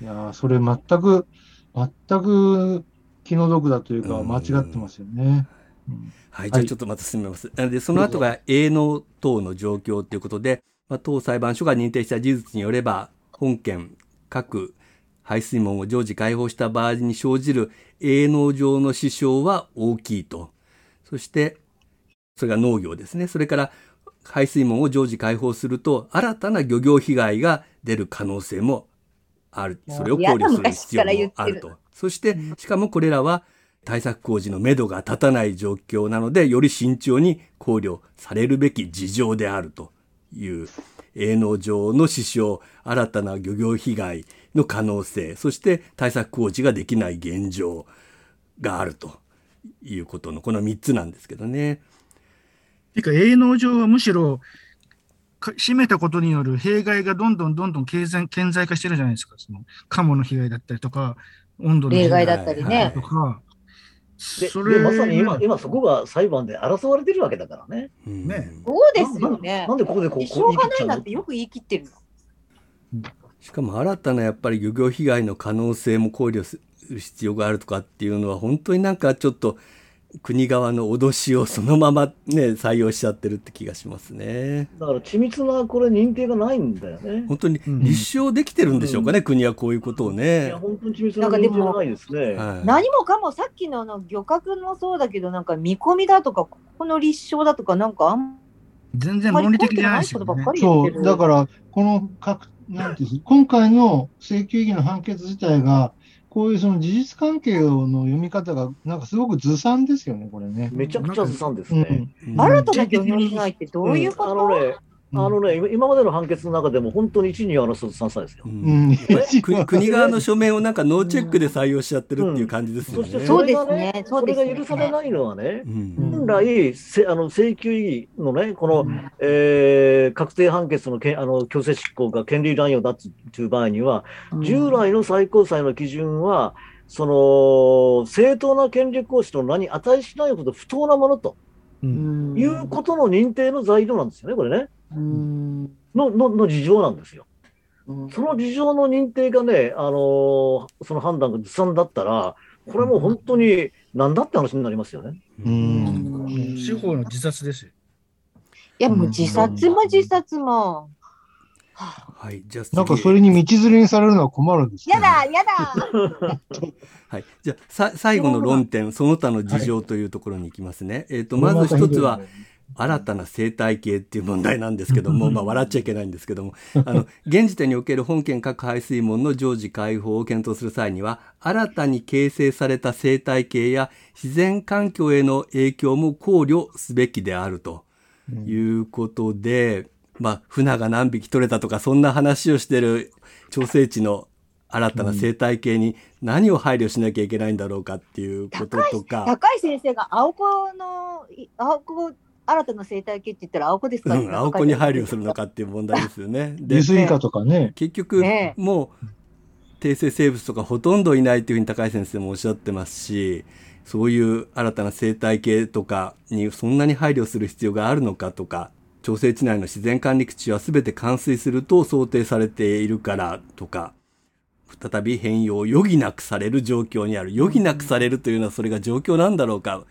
いやーそれ全く、全く気の毒だというか、うん間違ってますよね。うんはい、はいじゃあちょっとまた進めます。で、その後が営農等の状況ということで、まあ、当裁判所が認定した事実によれば、本件各排水門を常時開放した場合に生じる営農上の支障は大きいと。そして、それが農業ですね。それから排水門を常時開放すると、新たな漁業被害が出る可能性もある。それを考慮する必要もあると。そして、しかもこれらは対策工事の目処が立たない状況なので、より慎重に考慮されるべき事情であるという、営農上の支障、新たな漁業被害の可能性、そして対策工事ができない現状があるということの、この3つなんですけどね。ていうか、営農上はむしろ、か閉めたことによる弊害がどんどんどんどん経済顕在化してるじゃないですか。その、カモの被害だったりとか、温度の被害だったりね。とか。でそれでまさに今、今そこが裁判で争われてるわけだからね。うんねそうですよねな。んでここでこう、しょうがないなんてよく言い切ってるの？しかも新たなやっぱり漁業被害の可能性も考慮する必要があるとかっていうのは本当になんかちょっと国側の脅しをそのままね採用しちゃってるって気がしますね。だから緻密なこれ認定がないんだよね。本当に立証できてるんでしょうかね、国はこういうことをいねや、。本当に緻密な認定がないですね。はい何もかもさっきのあの漁獲もそうだけど、なんか見込みだとか、ここの立証だとか、なんかあん全然論理的じゃないですよねそう、る。だから、この各、なんていうんです今回の請求議の判決自体が、こういうその事実関係の読み方が、なんかすごくずさんですよね、これね。めちゃくちゃずさんですね。うん。うん新たな漁業被害ってどういうこと、あのね、あのね、今今までの判決の中でも本当に一二を争うずさんさですよ。う。うん。ん。国国側の書面をなんかノーチェックで採用しちゃってるっていう感じですよね。そしてそれがですね。ね、そうですね。それが許されないのはね、うん。本来、せあの請求意義のね、この、えー確定判決のけあの強制執行が権利乱用だという場合には、従来の最高裁の基準は、その正当な権利行使の名に値しないほど不当なものとうん。いうことの認定の材料なんですよね、これね。うんののの事情なんですよ。うんその事情の認定がね、あのーその判断がずさんだったら、これもう本当になんだって話になりますよね。うん。司法の自殺ですよ。いや、もう自殺も自殺も。はい、じゃなんかそれに道連れにされるのは困るんですやだ、やだ。はい、じゃあさ最後の論点その他の事情というところに行きますね。えっ、とまず一つは新たな生態系っていう問題なんですけども、まあ笑っちゃいけないんですけども、あの、現時点における本県各排水門の常時開放を検討する際には、新たに形成された生態系や自然環境への影響も考慮すべきであるということで、まあ、船が何匹取れたとか、そんな話をしてる調整地の新たな生態系に何を配慮しなきゃいけないんだろうかっていうこととか、高井先生が青子の、い青子、新たな生態系って言ったら青子ですか、うん、青子に配慮するのかっていう問題ですよね。で利、水化とかね。結局、ねもう、定性生物とかほとんどいないっていうふうに高井先生もおっしゃってますし、そういう新たな生態系とかにそんなに配慮する必要があるのかとか、調整地内の自然管理地は全て冠水すると想定されているからとか、再び変容を余儀なくされる状況にある。余儀なくされるというのはそれが状況なんだろうか。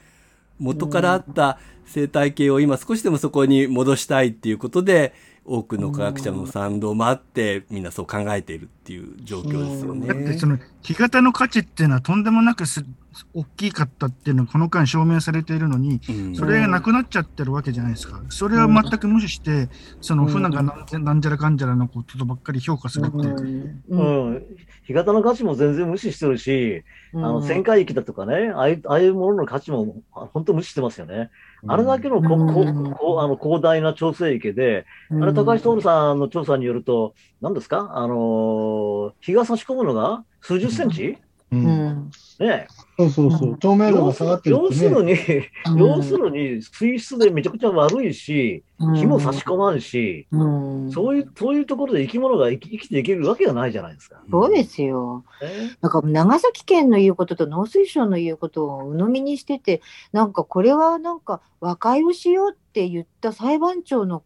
元からあった生態系を今少しでもそこに戻したいっていうことで、多くの科学者の賛同もあって、みんなそう考えているっていう状況ですよね。だってその干潟の価値っていうのはとんでもなくす大きかったっていうのがこの間証明されているのに、うん。それがなくなっちゃってるわけじゃないですか。それは全く無視して、その船がなんぜなんじゃらかんじゃらのことばっかり評価するっていう。ううん。ん。干潟の価値も全然無視してるし、あの、旋回域だとかね、ああいうああいうものの価値もあ本当無視してますよね。あれだけのこここあの広大な調整池で、あれ、高橋徹さんの調査によると、何ですか？あのー日が差し込むのが数十センチ、う。うん。んねそうそうそう。透明度要が下がってるね。するに、うん要するに、水質でめちゃくちゃ悪いし、日も差し込まんし、うんそういう、そういうところで生き物が生き生きていけるわけがないじゃないですか。そうですよ。ねなんか長崎県の言うことと農水省の言うことを鵜呑みにしてて、なんかこれはなんか和解をしようって言った裁判長の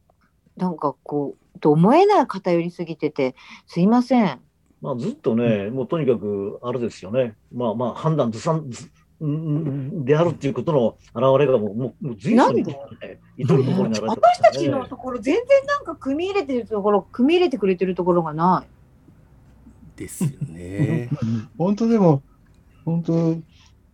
なんかこう、と思えない偏りすぎてて、すいません。まあ、ずっとね、もうとにかく、あれですよね。まあまあ、判断ずさん、ずんであるっていうことの表れがもう、もう、もう随所に、ね、至るところに現れてます私たちねのところ、全然なんか組み入れてるところ、組み入れてくれてるところがない。ですよね。本当でも、本当、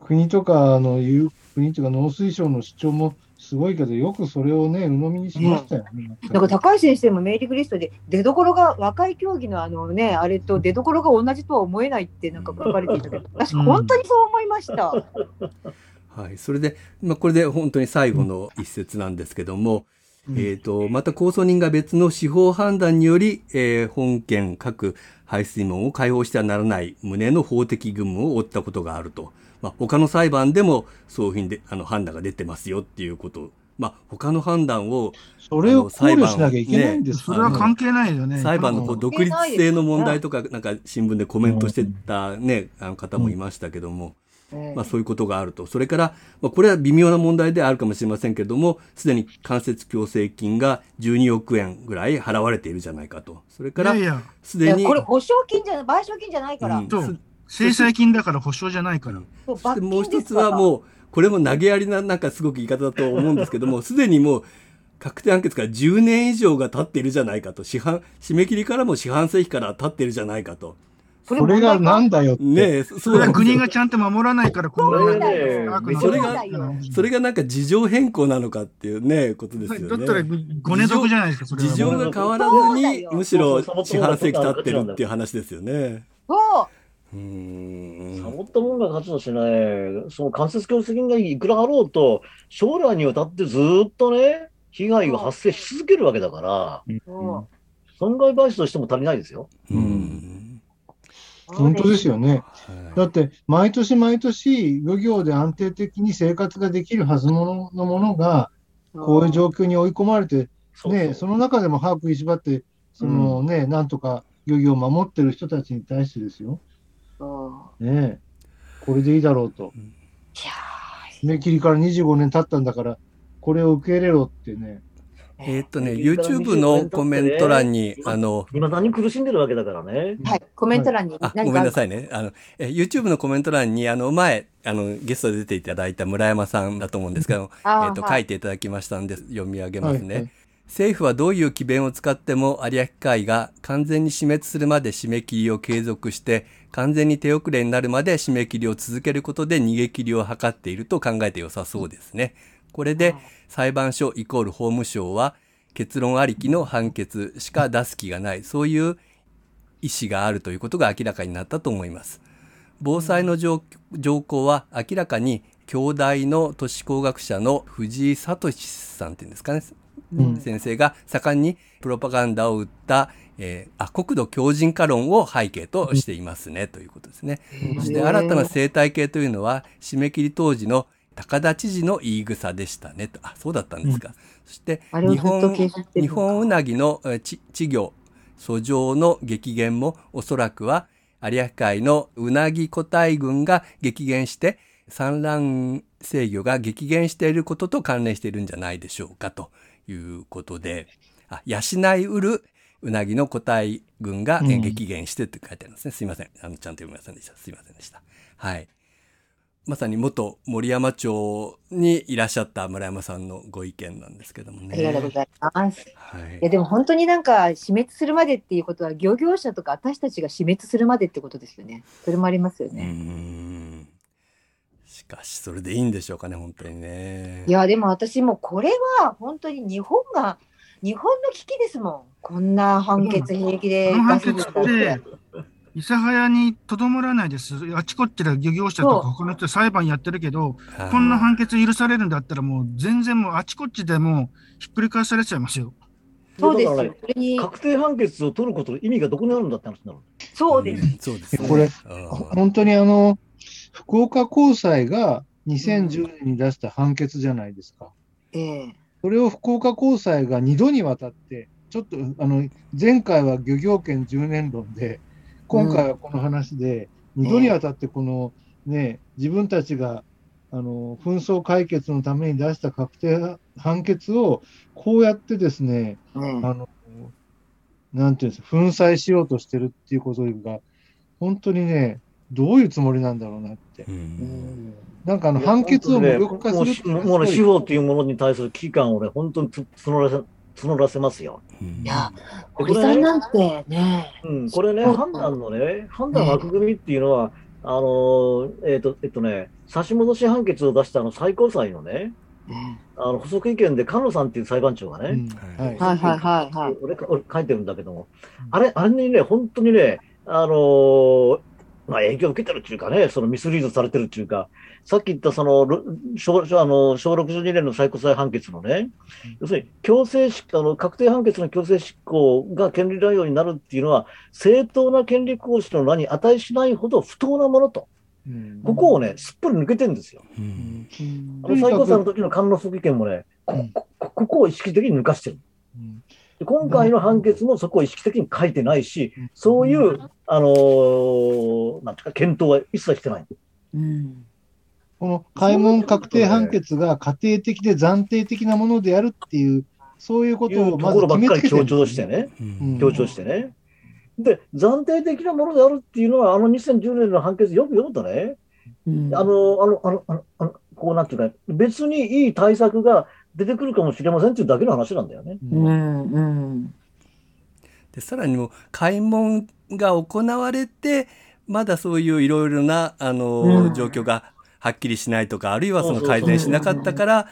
国とかの言う、国とか農水省の主張もすごいけど、よくそれをね、鵜呑みにしましたよね。なんか高橋先生もメールリストで出所が若い競技のあのねあれと出所が同じとは思えないってなんか書かれていたけど 私うん本当にそう思いました。はい。それで、まあ、これで本当に最後の一節なんですけども、えっ、と、また控訴人が別の司法判断により、えー本件各排水門を開放してはならない旨の法的義務を負ったことがあると。まあ、他の裁判でもそういうふうにであの判断が出てますよっていうこと。まあ、他の判断をそれを考慮しなきゃいけないんですね。れは関係ないよね。裁判のこううん独立性の問題とか、なんか新聞でコメントしてたね、あの方もいましたけども、まあそういうことがあると。それから、まあこれは微妙な問題であるかもしれませんけれども、すでに間接強制金が12億円ぐらい払われているじゃないかと。それからいやい、や、いやすでに、これ保証金じゃない賠償金じゃないから、うん制裁金だから保証じゃないから。そうそして罰もう一つはもう、これも投げやりな、なんかすごく言い方だと思うんですけども、すでにもう、確定判決から10年以上が経っているじゃないかと。市販、締め切りからも四半世紀から経っているじゃないかと。そそれがなんだよって。ねえ、そそれは国がちゃんと守らないから、こんなそれがそれがなんか事情変更なのかっていうね、ことですよね。だったらご寝床じゃないですか、それは。事情が変わらずに、むしろ四半世紀経ってるっていう話ですよね。そううーん。サボったもんが勝ちとしてね、その間接強制金がいくらあろうと、将来にわたってずっとね、被害が発生し続けるわけだから、そ損害賠償としても足りないですよ。うん。う本当ですよね。はいだって、毎年毎年、漁業で安定的に生活ができるはずののものが、こういう状況に追い込まれて、そうね、その中でも歯食いしばって、そのね、なんとか漁業を守ってる人たちに対してですよ。ねこれでいいだろうと。いや締め切りから25年経ったんだから、これを受け入れろってね。えーっとね、YouTube のコメント欄に、あの、今何苦しんでるわけだからね。ーはい、コメント欄にごめんなさい。いね。あの、え YouTube のコメント欄に、あの、前、あの、ゲストで出ていただいた村山さんだと思うんですけど、えっと、はい書いていただきましたんで、読み上げますね。はいはい政府はどういう奇弁を使っても有明海が完全に死滅するまで締め切りを継続して、完全に手遅れになるまで締め切りを続けることで逃げ切りを図っていると考えて良さそうですね。これで裁判所イコール法務省は結論ありきの判決しか出す気がない、そういう意思があるということが明らかになったと思います。防災の条項は明らかに京大の都市工学者の藤井聡さんっていうんですかね、先生が盛んにプロパガンダを打った、えーあ国土強靭化論を背景としていますね、ということですね。そして新たな生態系というのは締め切り当時の高田知事の言い草でしたねと。あ、そうだったんですか。そして日本日本うなぎの稚魚遡上の激減もおそらくは有明海のうなぎ個体群が激減して産卵制御が激減していることと関連しているんじゃないでしょうかということで、あ、養いうるうなぎの個体群が、激減してって書いてあるんですね。すいません。あの、ちゃんと読みませんでした。すいませんでした。はい。まさに元森山町にいらっしゃった村山さんのご意見なんですけどもね。ありがとうございます。はいいや。でも本当になんか死滅するまでっていうことは漁業者とか私たちが死滅するまでってことですよね。それもありますようーね。ん。しかし、それでいいんでしょうかね、本当にね。いやでも私もこれは本当に日本が日本の危機ですもん。こんな判決平気でこの判出すん決だって、諫早にとどまらないです。あちこちで漁業者とか他の人裁判やってるけど、はいこんな判決許されるんだったらもう全然もうあちこちでもうひっくり返されちゃいますよ。そうですよ確定判決を取ることの意味がどこにあるんだって話になる。そうです。んそうですね。これ本当にあの、福岡高裁が2010年に出した判決じゃないですか。ええ。それを福岡高裁が2度にわたって、ちょっと、あの、前回は漁業権10年論で、今回はこの話で、2度にわたってこの、ね、自分たちが、あの、紛争解決のために出した確定判決を、こうやってですね、ねあの、なんていうんですか、粉砕しようとしてるっていうことが、本当にね、どういうつもりなんだろうなって。う。。うん。んなんかあの判決を無もうもうね、すごい。司法っていうものに対する危機感をね、本当につ募らせ募らせますよ。うん。いや、こ堀さんなんてね、うん、これね、判断のね、判断の枠組みっていうのは、あの、えっ、と、えっとね、差し戻し判決を出したあの最高裁のね、あの補足意見で菅野さんっていう裁判長がね、うん。はい。はいはいはいはい。俺俺書いてるんだけども、あれ、あれにね、本当にね、あのーまあ、影響を受けてるっていうかね、そのミスリードされてるっていうか、さっき言ったその、ろ小あの小62年の最高裁判決のね、要するに強制執あの確定判決の強制執行が権利乱用になるっていうのは、正当な権利行使の名に値しないほど不当なものと、うん。ここをね、すっぽり抜けてるんですよ。うん。あの最高裁の時の菅野副意見もね、こここここを意識的に抜かしてる。今回の判決もそこを意識的に書いてないし、そういう、あのーなんていうか、検討は一切してない。うん。この開門確定判決が家庭的で暫定的なものであるっていう、そういうことをまずころばっかり決めつけてる。強調してね、うん。強調してね。で、暫定的なものであるっていうのは、あの2010年の判決よく読むとね、うん。あの、あの、あの、あの、あのこうなんていうか、別にいい対策が出てくるかもしれませんっていうだけの話なんだよね。うんうん。でさらにもう開門が行われてまだそういういろいろなあの、うん状況がはっきりしないとかあるいはその改善しなかったから。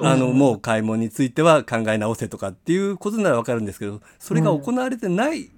あのもう開門については考え直せとかっていうことならわかるんですけどそれが行われてない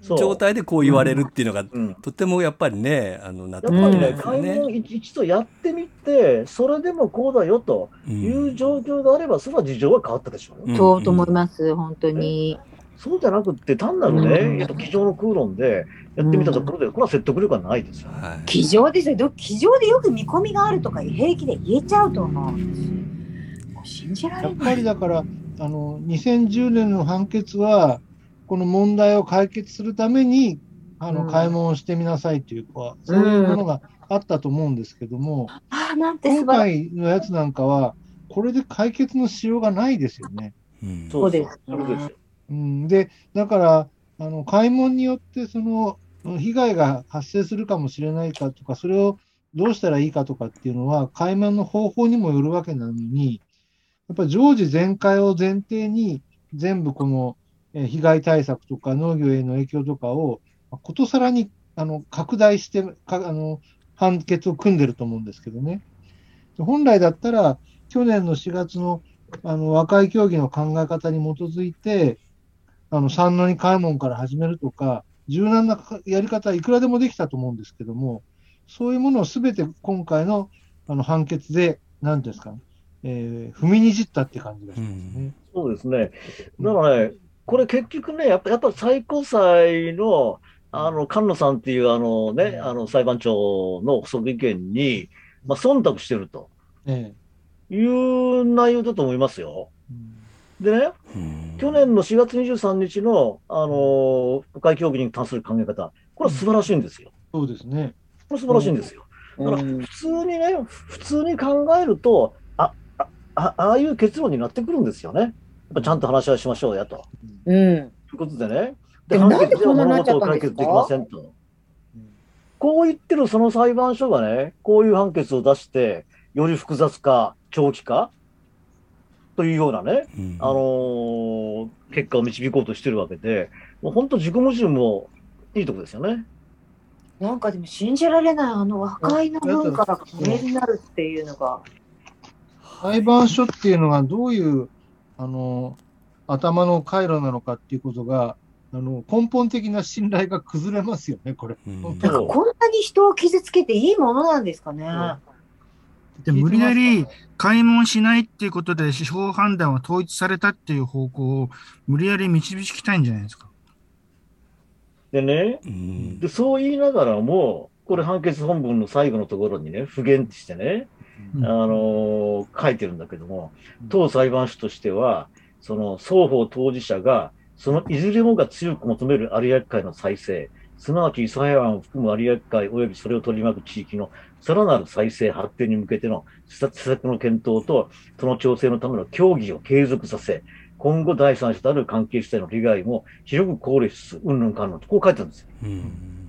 状態でこう言われるっていうのが、うんとってもやっぱりねあの納やっ得ぱりね、できますよ開ね。門一一度やってみて、それでもこうだよという状況があれば、それは事情は変わったでしょうよ。うんそうと思います、本当に。そうじゃなくって、単なるね、うんやっぱ机上の空論でやってみたところで、これは説得力はないですよ。はい机上ですよ。ど机上でよく見込みがあるとか平気で言えちゃうと思う。もう信じらやっぱれない。りだから、あの、2010年の判決は、この問題を解決するために、あの、うん開門をしてみなさいというか、そういうものがあったと思うんですけども、ああ、なんて素今。回のやつなんかは、これで解決のしようがないですよね。うんそうですそうですよ。うん、で、だから、あの、開門によって、その、被害が発生するかもしれないかとか、それをどうしたらいいかとかっていうのは、開門の方法にもよるわけなのに、やっぱり常時全開を前提に、全部この、えー被害対策とか農業への影響とかを、ことさらに、あの、拡大して、かあの、判決を組んでると思うんですけどね。本来だったら、去年の4月の、あの、和解協議の考え方に基づいて、あの、三の二開門から始めるとか、柔軟なかやり方はいくらでもできたと思うんですけども、そういうものをすべて今回のあの判決で、なんていうんですか、えー踏みにじったって感じがしますね。そうですね。だからね、これ結局ね、やっぱやっぱ最高裁の、あの、菅野さんっていうあのね、あの裁判長の補足意見に、まあ、忖度してるとえいう内容だと思いますよ。えでね、うん去年の4月23日の、あの和解協議に関する考え方、これは素晴らしいんですよ。そうですね。これ素晴らしいんですよ。だからうん普通にね、普通に考えると、あ、あ、あああいう結論になってくるんですよね。やっぱちゃんと話し合いしましょうやと。うん。ということでね。でもなんで判決はこんな事をっちゃったんですか？解決できませんと。こう言ってるその裁判所がね、こういう判決を出して、より複雑化、長期化？というようなね、うんあのー結果を導こうとしてるわけで、もう本当自己矛盾もいいとこですよね。なんかでも信じられない、あの和解の文化がメールになるっていうのが。裁判所っていうのがどういう、あの、頭の回路なのかっていうことが、あの、根本的な信頼が崩れますよね、これ。うんなんかこんなに人を傷つけていいものなんですかね。で無理やり開門しないっていうことで司法判断は統一されたっていう方向を無理やり導きたいんじゃないですか。でね、うんでそう言いながらも、これ判決本文の最後のところにね、復元してね、うんあのー書いてるんだけども、当裁判所としては、その双方当事者が、そのいずれもが強く求める有明海の再生、すなわち諫早湾を含む有明海及びそれを取り巻く地域のさらなる再生発展に向けての施策の検討と、その調整のための協議を継続させ、今後第三者となる関係者への利害も広く考慮しつつ、うんぬんかんぬんとこう書いてあるんですよ。うん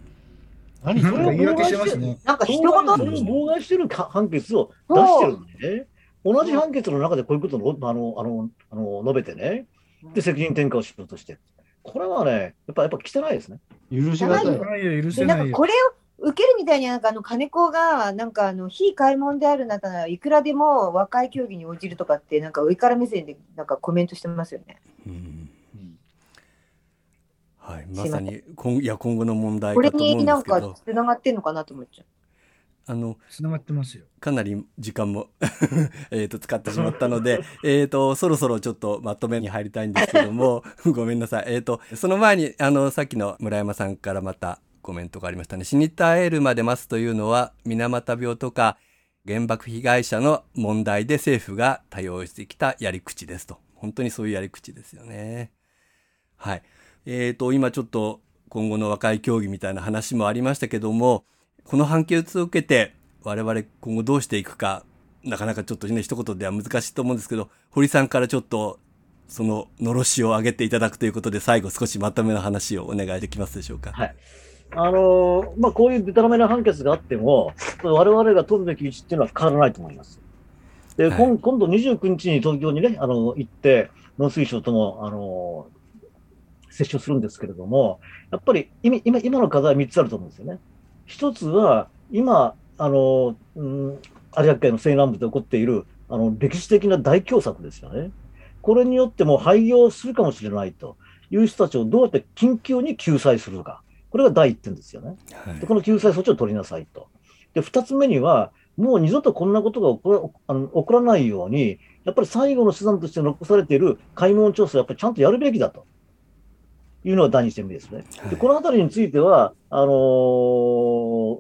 何それなんか言い訳してますね。なんか一それを言妨害してるか判決を出してるんでね、同じ判決の中でこういうことをあのあのあの述べてね、で責任転嫁をしようとして、これはね、やっぱやっぱ汚いですね。許しがたい。ないよ、許でせないよ。なんかこれを受けるみたいになんかあの金子がなんかあの非開門であるならいくらでも和解協議に応じるとかってなんか上から目線でなんかコメントしてますよね。うんうんはい、まさに今いや今後の問題これかと思うんになんかですけどつながってんのかなと思っちゃう。あのつながってますよ。かなり時間も えーと使ってしまったので、えーと、そろそろちょっとまとめに入りたいんですけども、ごめんなさい。えーと、その前に、あの、さっきの村山さんからまたコメントがありましたね。死に絶えるまで待つというのは、水俣病とか原爆被害者の問題で政府が対応してきたやり口ですと。本当にそういうやり口ですよね。はい。えーと、今ちょっと今後の和解協議みたいな話もありましたけども、この判決を受けて我々今後どうしていくか、なかなかちょっとね、一言では難しいと思うんですけど、堀さんからちょっとそののろしを上げていただくということで、最後少しまとめの話をお願いできますでしょうか。はい。あのーまあ、こういうデタラメな判決があっても、我々が取るべき位置っていうのは変わらないと思います。で、はい今今度29日に東京にね、あの、行って、農水省とも、あのー接触するんですけれども、やっぱり今、今今の課題は3つあると思うんですよね。一つは、今、あの、うん、有明海の西南部で起こっている、あの、歴史的な大凶作ですよね。これによっても廃業するかもしれないという人たちをどうやって緊急に救済するか。これが第一点ですよね。はいで、この救済措置を取りなさいと。で、二つ目には、もう二度とこんなことが起こらあの起こらないように、やっぱり最後の手段として残されている開門調査をやっぱりちゃんとやるべきだというのが第二点目ですね。はいでこのあたりについては、あのー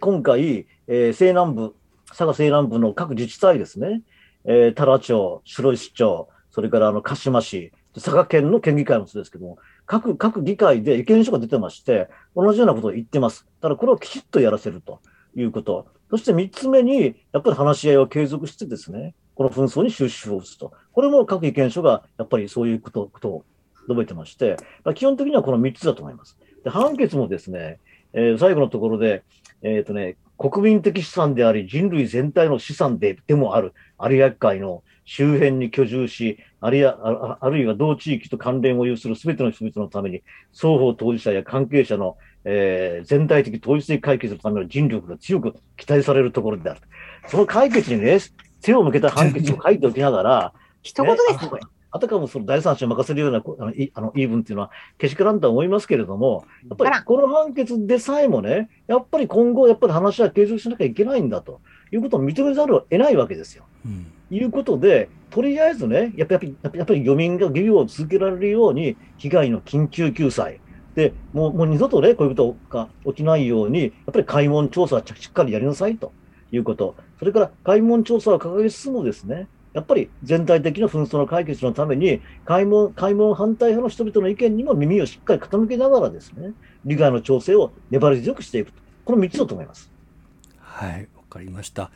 今回、えー西南部、佐賀西南部の各自治体ですね、えー、太良町、白石町、それからあの鹿島市、佐賀県の県議会もそうですけども、各、各議会で意見書が出てまして、同じようなことを言ってます。ただこれをきちっとやらせるということ。そして三つ目に、やっぱり話し合いを継続してですね、この紛争に終止符を打つと。これも各意見書がやっぱりそういうことことを述べてまして、まあ基本的にはこの三つだと思います。で、判決もですね、えー最後のところで、えっ、とね、国民的資産であり、人類全体の資産ででもある、有明海の周辺に居住し、あるいは、ああるいは同地域と関連を有するすべての人々のために、双方当事者や関係者の、えー全体的統一的解決のための尽力が強く期待されるところである。その解決にね、手を向けた判決を書いておきながら、一言ですね、これ。あたかもその第三者に任せるようなこあのいあの言い分っていうのはけしからんとは思いますけれども、やっぱりこの判決でさえもね、やっぱり今後、やっぱり話は継続しなきゃいけないんだということを認めざるを得ないわけですよ。うんいうことで、とりあえずね、やっぱりやっぱやっぱり漁民が漁業を続けられるように、被害の緊急救済。で、もうもう二度とね、こういうことが起きないように、やっぱり開門調査はしっかりやりなさいということ。それから開門調査を掲げつつもですね、やっぱり全体的な紛争の解決のために、開門、開門反対派の人々の意見にも耳をしっかり傾けながらですね、利害の調整を粘り強くしていくと。この3つだと思います。はい、わかりました。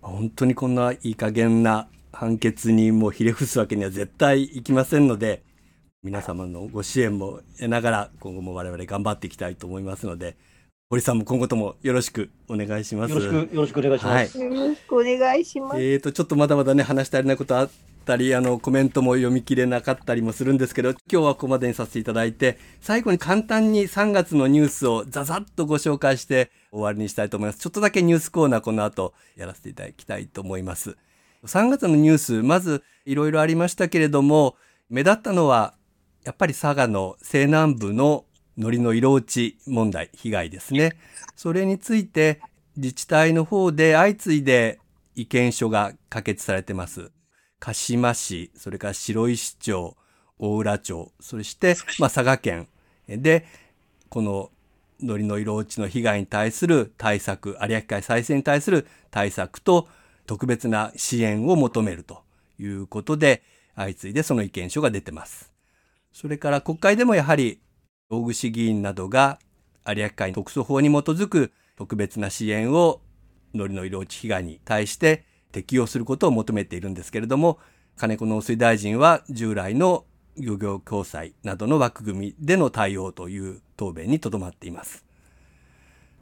本当にこんないい加減な判決にもひれ伏すわけには絶対いきませんので、皆様のご支援も得ながら今後も我々頑張っていきたいと思いますので、堀さんも今後ともよろしくお願いします。よろしく、よろしくお願いします。よろしくお願いします。えーと、ちょっとまだまだね、話し足りないことあったり、あの、コメントも読み切れなかったりもするんですけど、今日はここまでにさせていただいて、最後に簡単に3月のニュースをザザッとご紹介して終わりにしたいと思います。ちょっとだけニュースコーナーこの後やらせていただきたいと思います。3月のニュース、まずいろいろありましたけれども、目立ったのは、やっぱり佐賀の西南部の海苔の色落ち問題、被害ですね。それについて自治体の方で相次いで意見書が可決されてます。鹿島市、それから白石町、大浦町、そして、まあ、佐賀県で、この海苔の色落ちの被害に対する対策、有明海再生に対する対策と特別な支援を求めるということで、相次いでその意見書が出てます。それから国会でもやはり大串議員などが有明海特措法に基づく特別な支援を海苔の色落ち被害に対して適用することを求めているんですけれども、金子農水大臣は従来の漁業共済などの枠組みでの対応という答弁にとどまっています。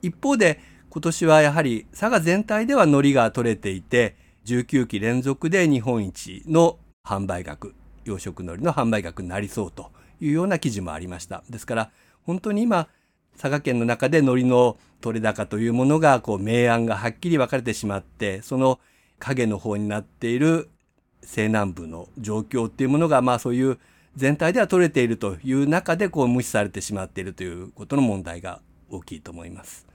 一方で今年はやはり佐賀全体では海苔が取れていて、19期連続で日本一の販売額、養殖海苔の販売額になりそうというような記事もありました。ですから本当に今、佐賀県の中で海苔の取れ高というものが、こう、明暗がはっきり分かれてしまって、その影の方になっている西南部の状況っていうものが、まあそういう全体では取れているという中で、こう、無視されてしまっているということの問題が大きいと思います。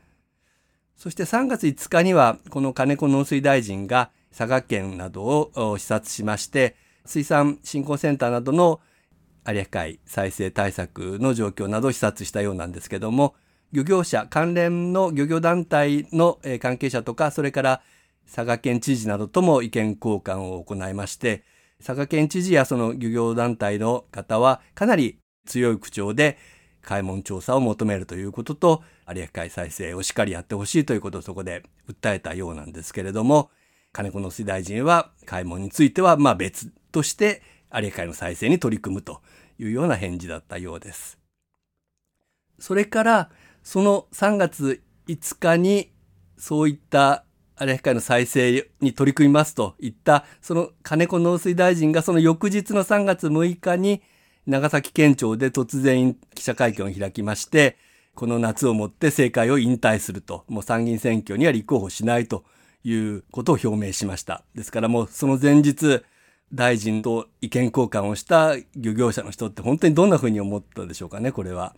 そして3月5日には、この金子農水大臣が佐賀県などを視察しまして、水産振興センターなどの有明海再生対策の状況などを視察したようなんですけども、漁業者、関連の漁業団体の関係者とか、それから佐賀県知事などとも意見交換を行いまして、佐賀県知事やその漁業団体の方はかなり強い口調で開門調査を求めるということと、有明海再生をしっかりやってほしいということをそこで訴えたようなんですけれども、金子農水大臣は開門についてはまあ別として有明海の再生に取り組むというような返事だったようです。それから、その3月5日にそういった有明海の再生に取り組みますといった、その金子農水大臣がその翌日の3月6日に長崎県庁で突然記者会見を開きまして、この夏をもって政界を引退すると、もう参議院選挙には立候補しないということを表明しました。ですからもうその前日、大臣と意見交換をした漁業者の人って本当にどんなふうに思ったでしょうかね、これは。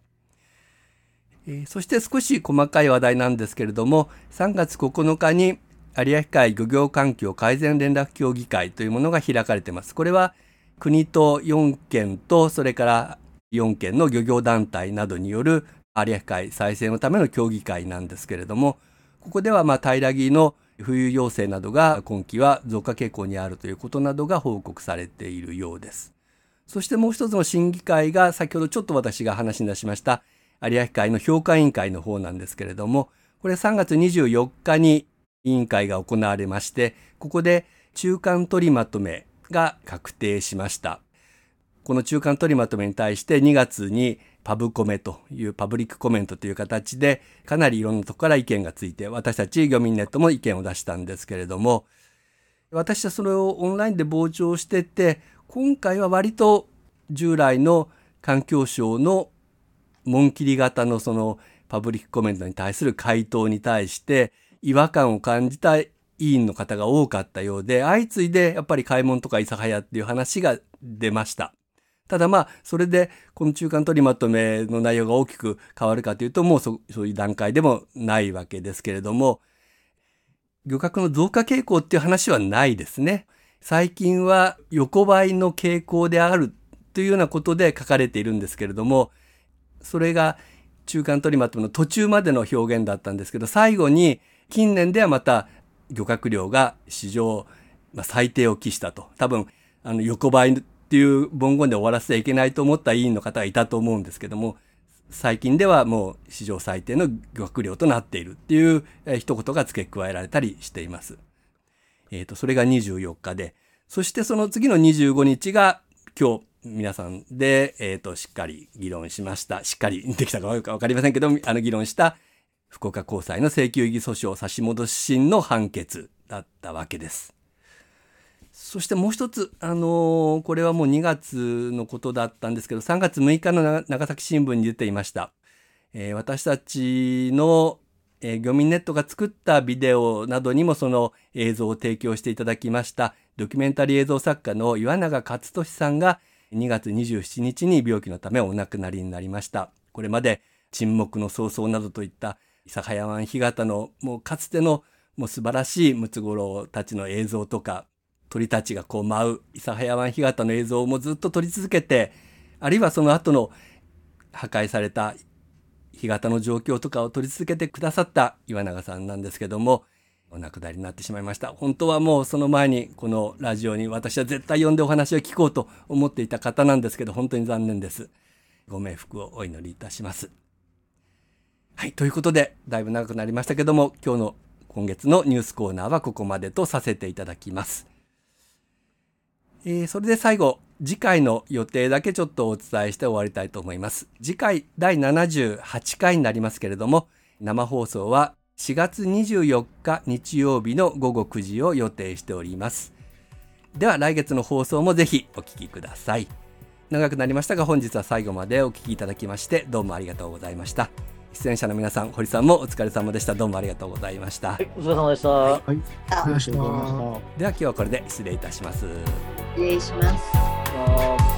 え、そして少し細かい話題なんですけれども、3月9日に有明海漁業環境改善連絡協議会というものが開かれています。これは国と4県とそれから4県の漁業団体などによる有明海再生のための協議会なんですけれども、ここではまあ平木の冬陽性などが今季は増加傾向にあるということなどが報告されているようです。そしてもう一つの審議会が先ほどちょっと私が話に出しました有明海の評価委員会の方なんですけれども、これ3月24日に委員会が行われまして、ここで中間取りまとめが確定しました。この中間取りまとめに対して2月にパブコメというパブリックコメントという形でかなりいろんなとこから意見がついて私たち漁民ネットも意見を出したんですけれども私はそれをオンラインで傍聴してて今回は割と従来の環境省の紋切り型のそのパブリックコメントに対する回答に対して違和感を感じた委員の方が多かったようで、相次いでやっぱり開門とか諫早っていう話が出ました。ただまあ、それでこの中間取りまとめの内容が大きく変わるかというと、もうそそういう段階でもないわけですけれども、漁獲の増加傾向っていう話はないですね。最近は横ばいの傾向であるというようなことで書かれているんですけれども、それが中間取りまとめの途中までの表現だったんですけど、最後に近年ではまた漁獲量が史上最低を期したと。多分、あの、横ばいっていう文言で終わらせちゃいけないと思った委員の方がいたと思うんですけども、最近ではもう史上最低の漁獲量となっているっていう一言が付け加えられたりしています。えっ、ー、と、それが24日で、そしてその次の25日が今日皆さんで、えっ、ー、と、しっかり議論しました。しっかりできたかわかりませんけど、あの議論した福岡高裁の請求異議訴訟差し戻し審の判決だったわけです。そしてもう一つ、あのー、これはもう2月のことだったんですけど、3月6日の長崎新聞に出ていました。えー、私たちの、えー、漁民ネットが作ったビデオなどにもその映像を提供していただきました、ドキュメンタリー映像作家の岩永勝利さんが2月27日に病気のためお亡くなりになりました。これまで沈黙の早々などといった諫早湾干潟のもうかつてのもう素晴らしいムツゴロウたちの映像とか鳥たちがこう舞う諫早湾干潟の映像もずっと撮り続けてあるいはその後の破壊された干潟の状況とかを撮り続けてくださった岩永さんなんですけどもお亡くなりになってしまいました本当はもうその前にこのラジオに私は絶対呼んでお話を聞こうと思っていた方なんですけど本当に残念ですご冥福をお祈りいたしますはい。ということで、だいぶ長くなりましたけども、今日の今月のニュースコーナーはここまでとさせていただきます。えー、それで最後、次回の予定だけちょっとお伝えして終わりたいと思います。次回第78回になりますけれども、生放送は4月24日日曜日の午後9時を予定しております。では来月の放送もぜひお聴きください。長くなりましたが本日は最後までお聴きいただきましてどうもありがとうございました。出演者の皆さん堀さんもお疲れ様でしたどうもありがとうございました、はい、お疲れ様でした。はい。ありがとうございましたありがとうございました。では今日はこれで失礼いたします失礼します。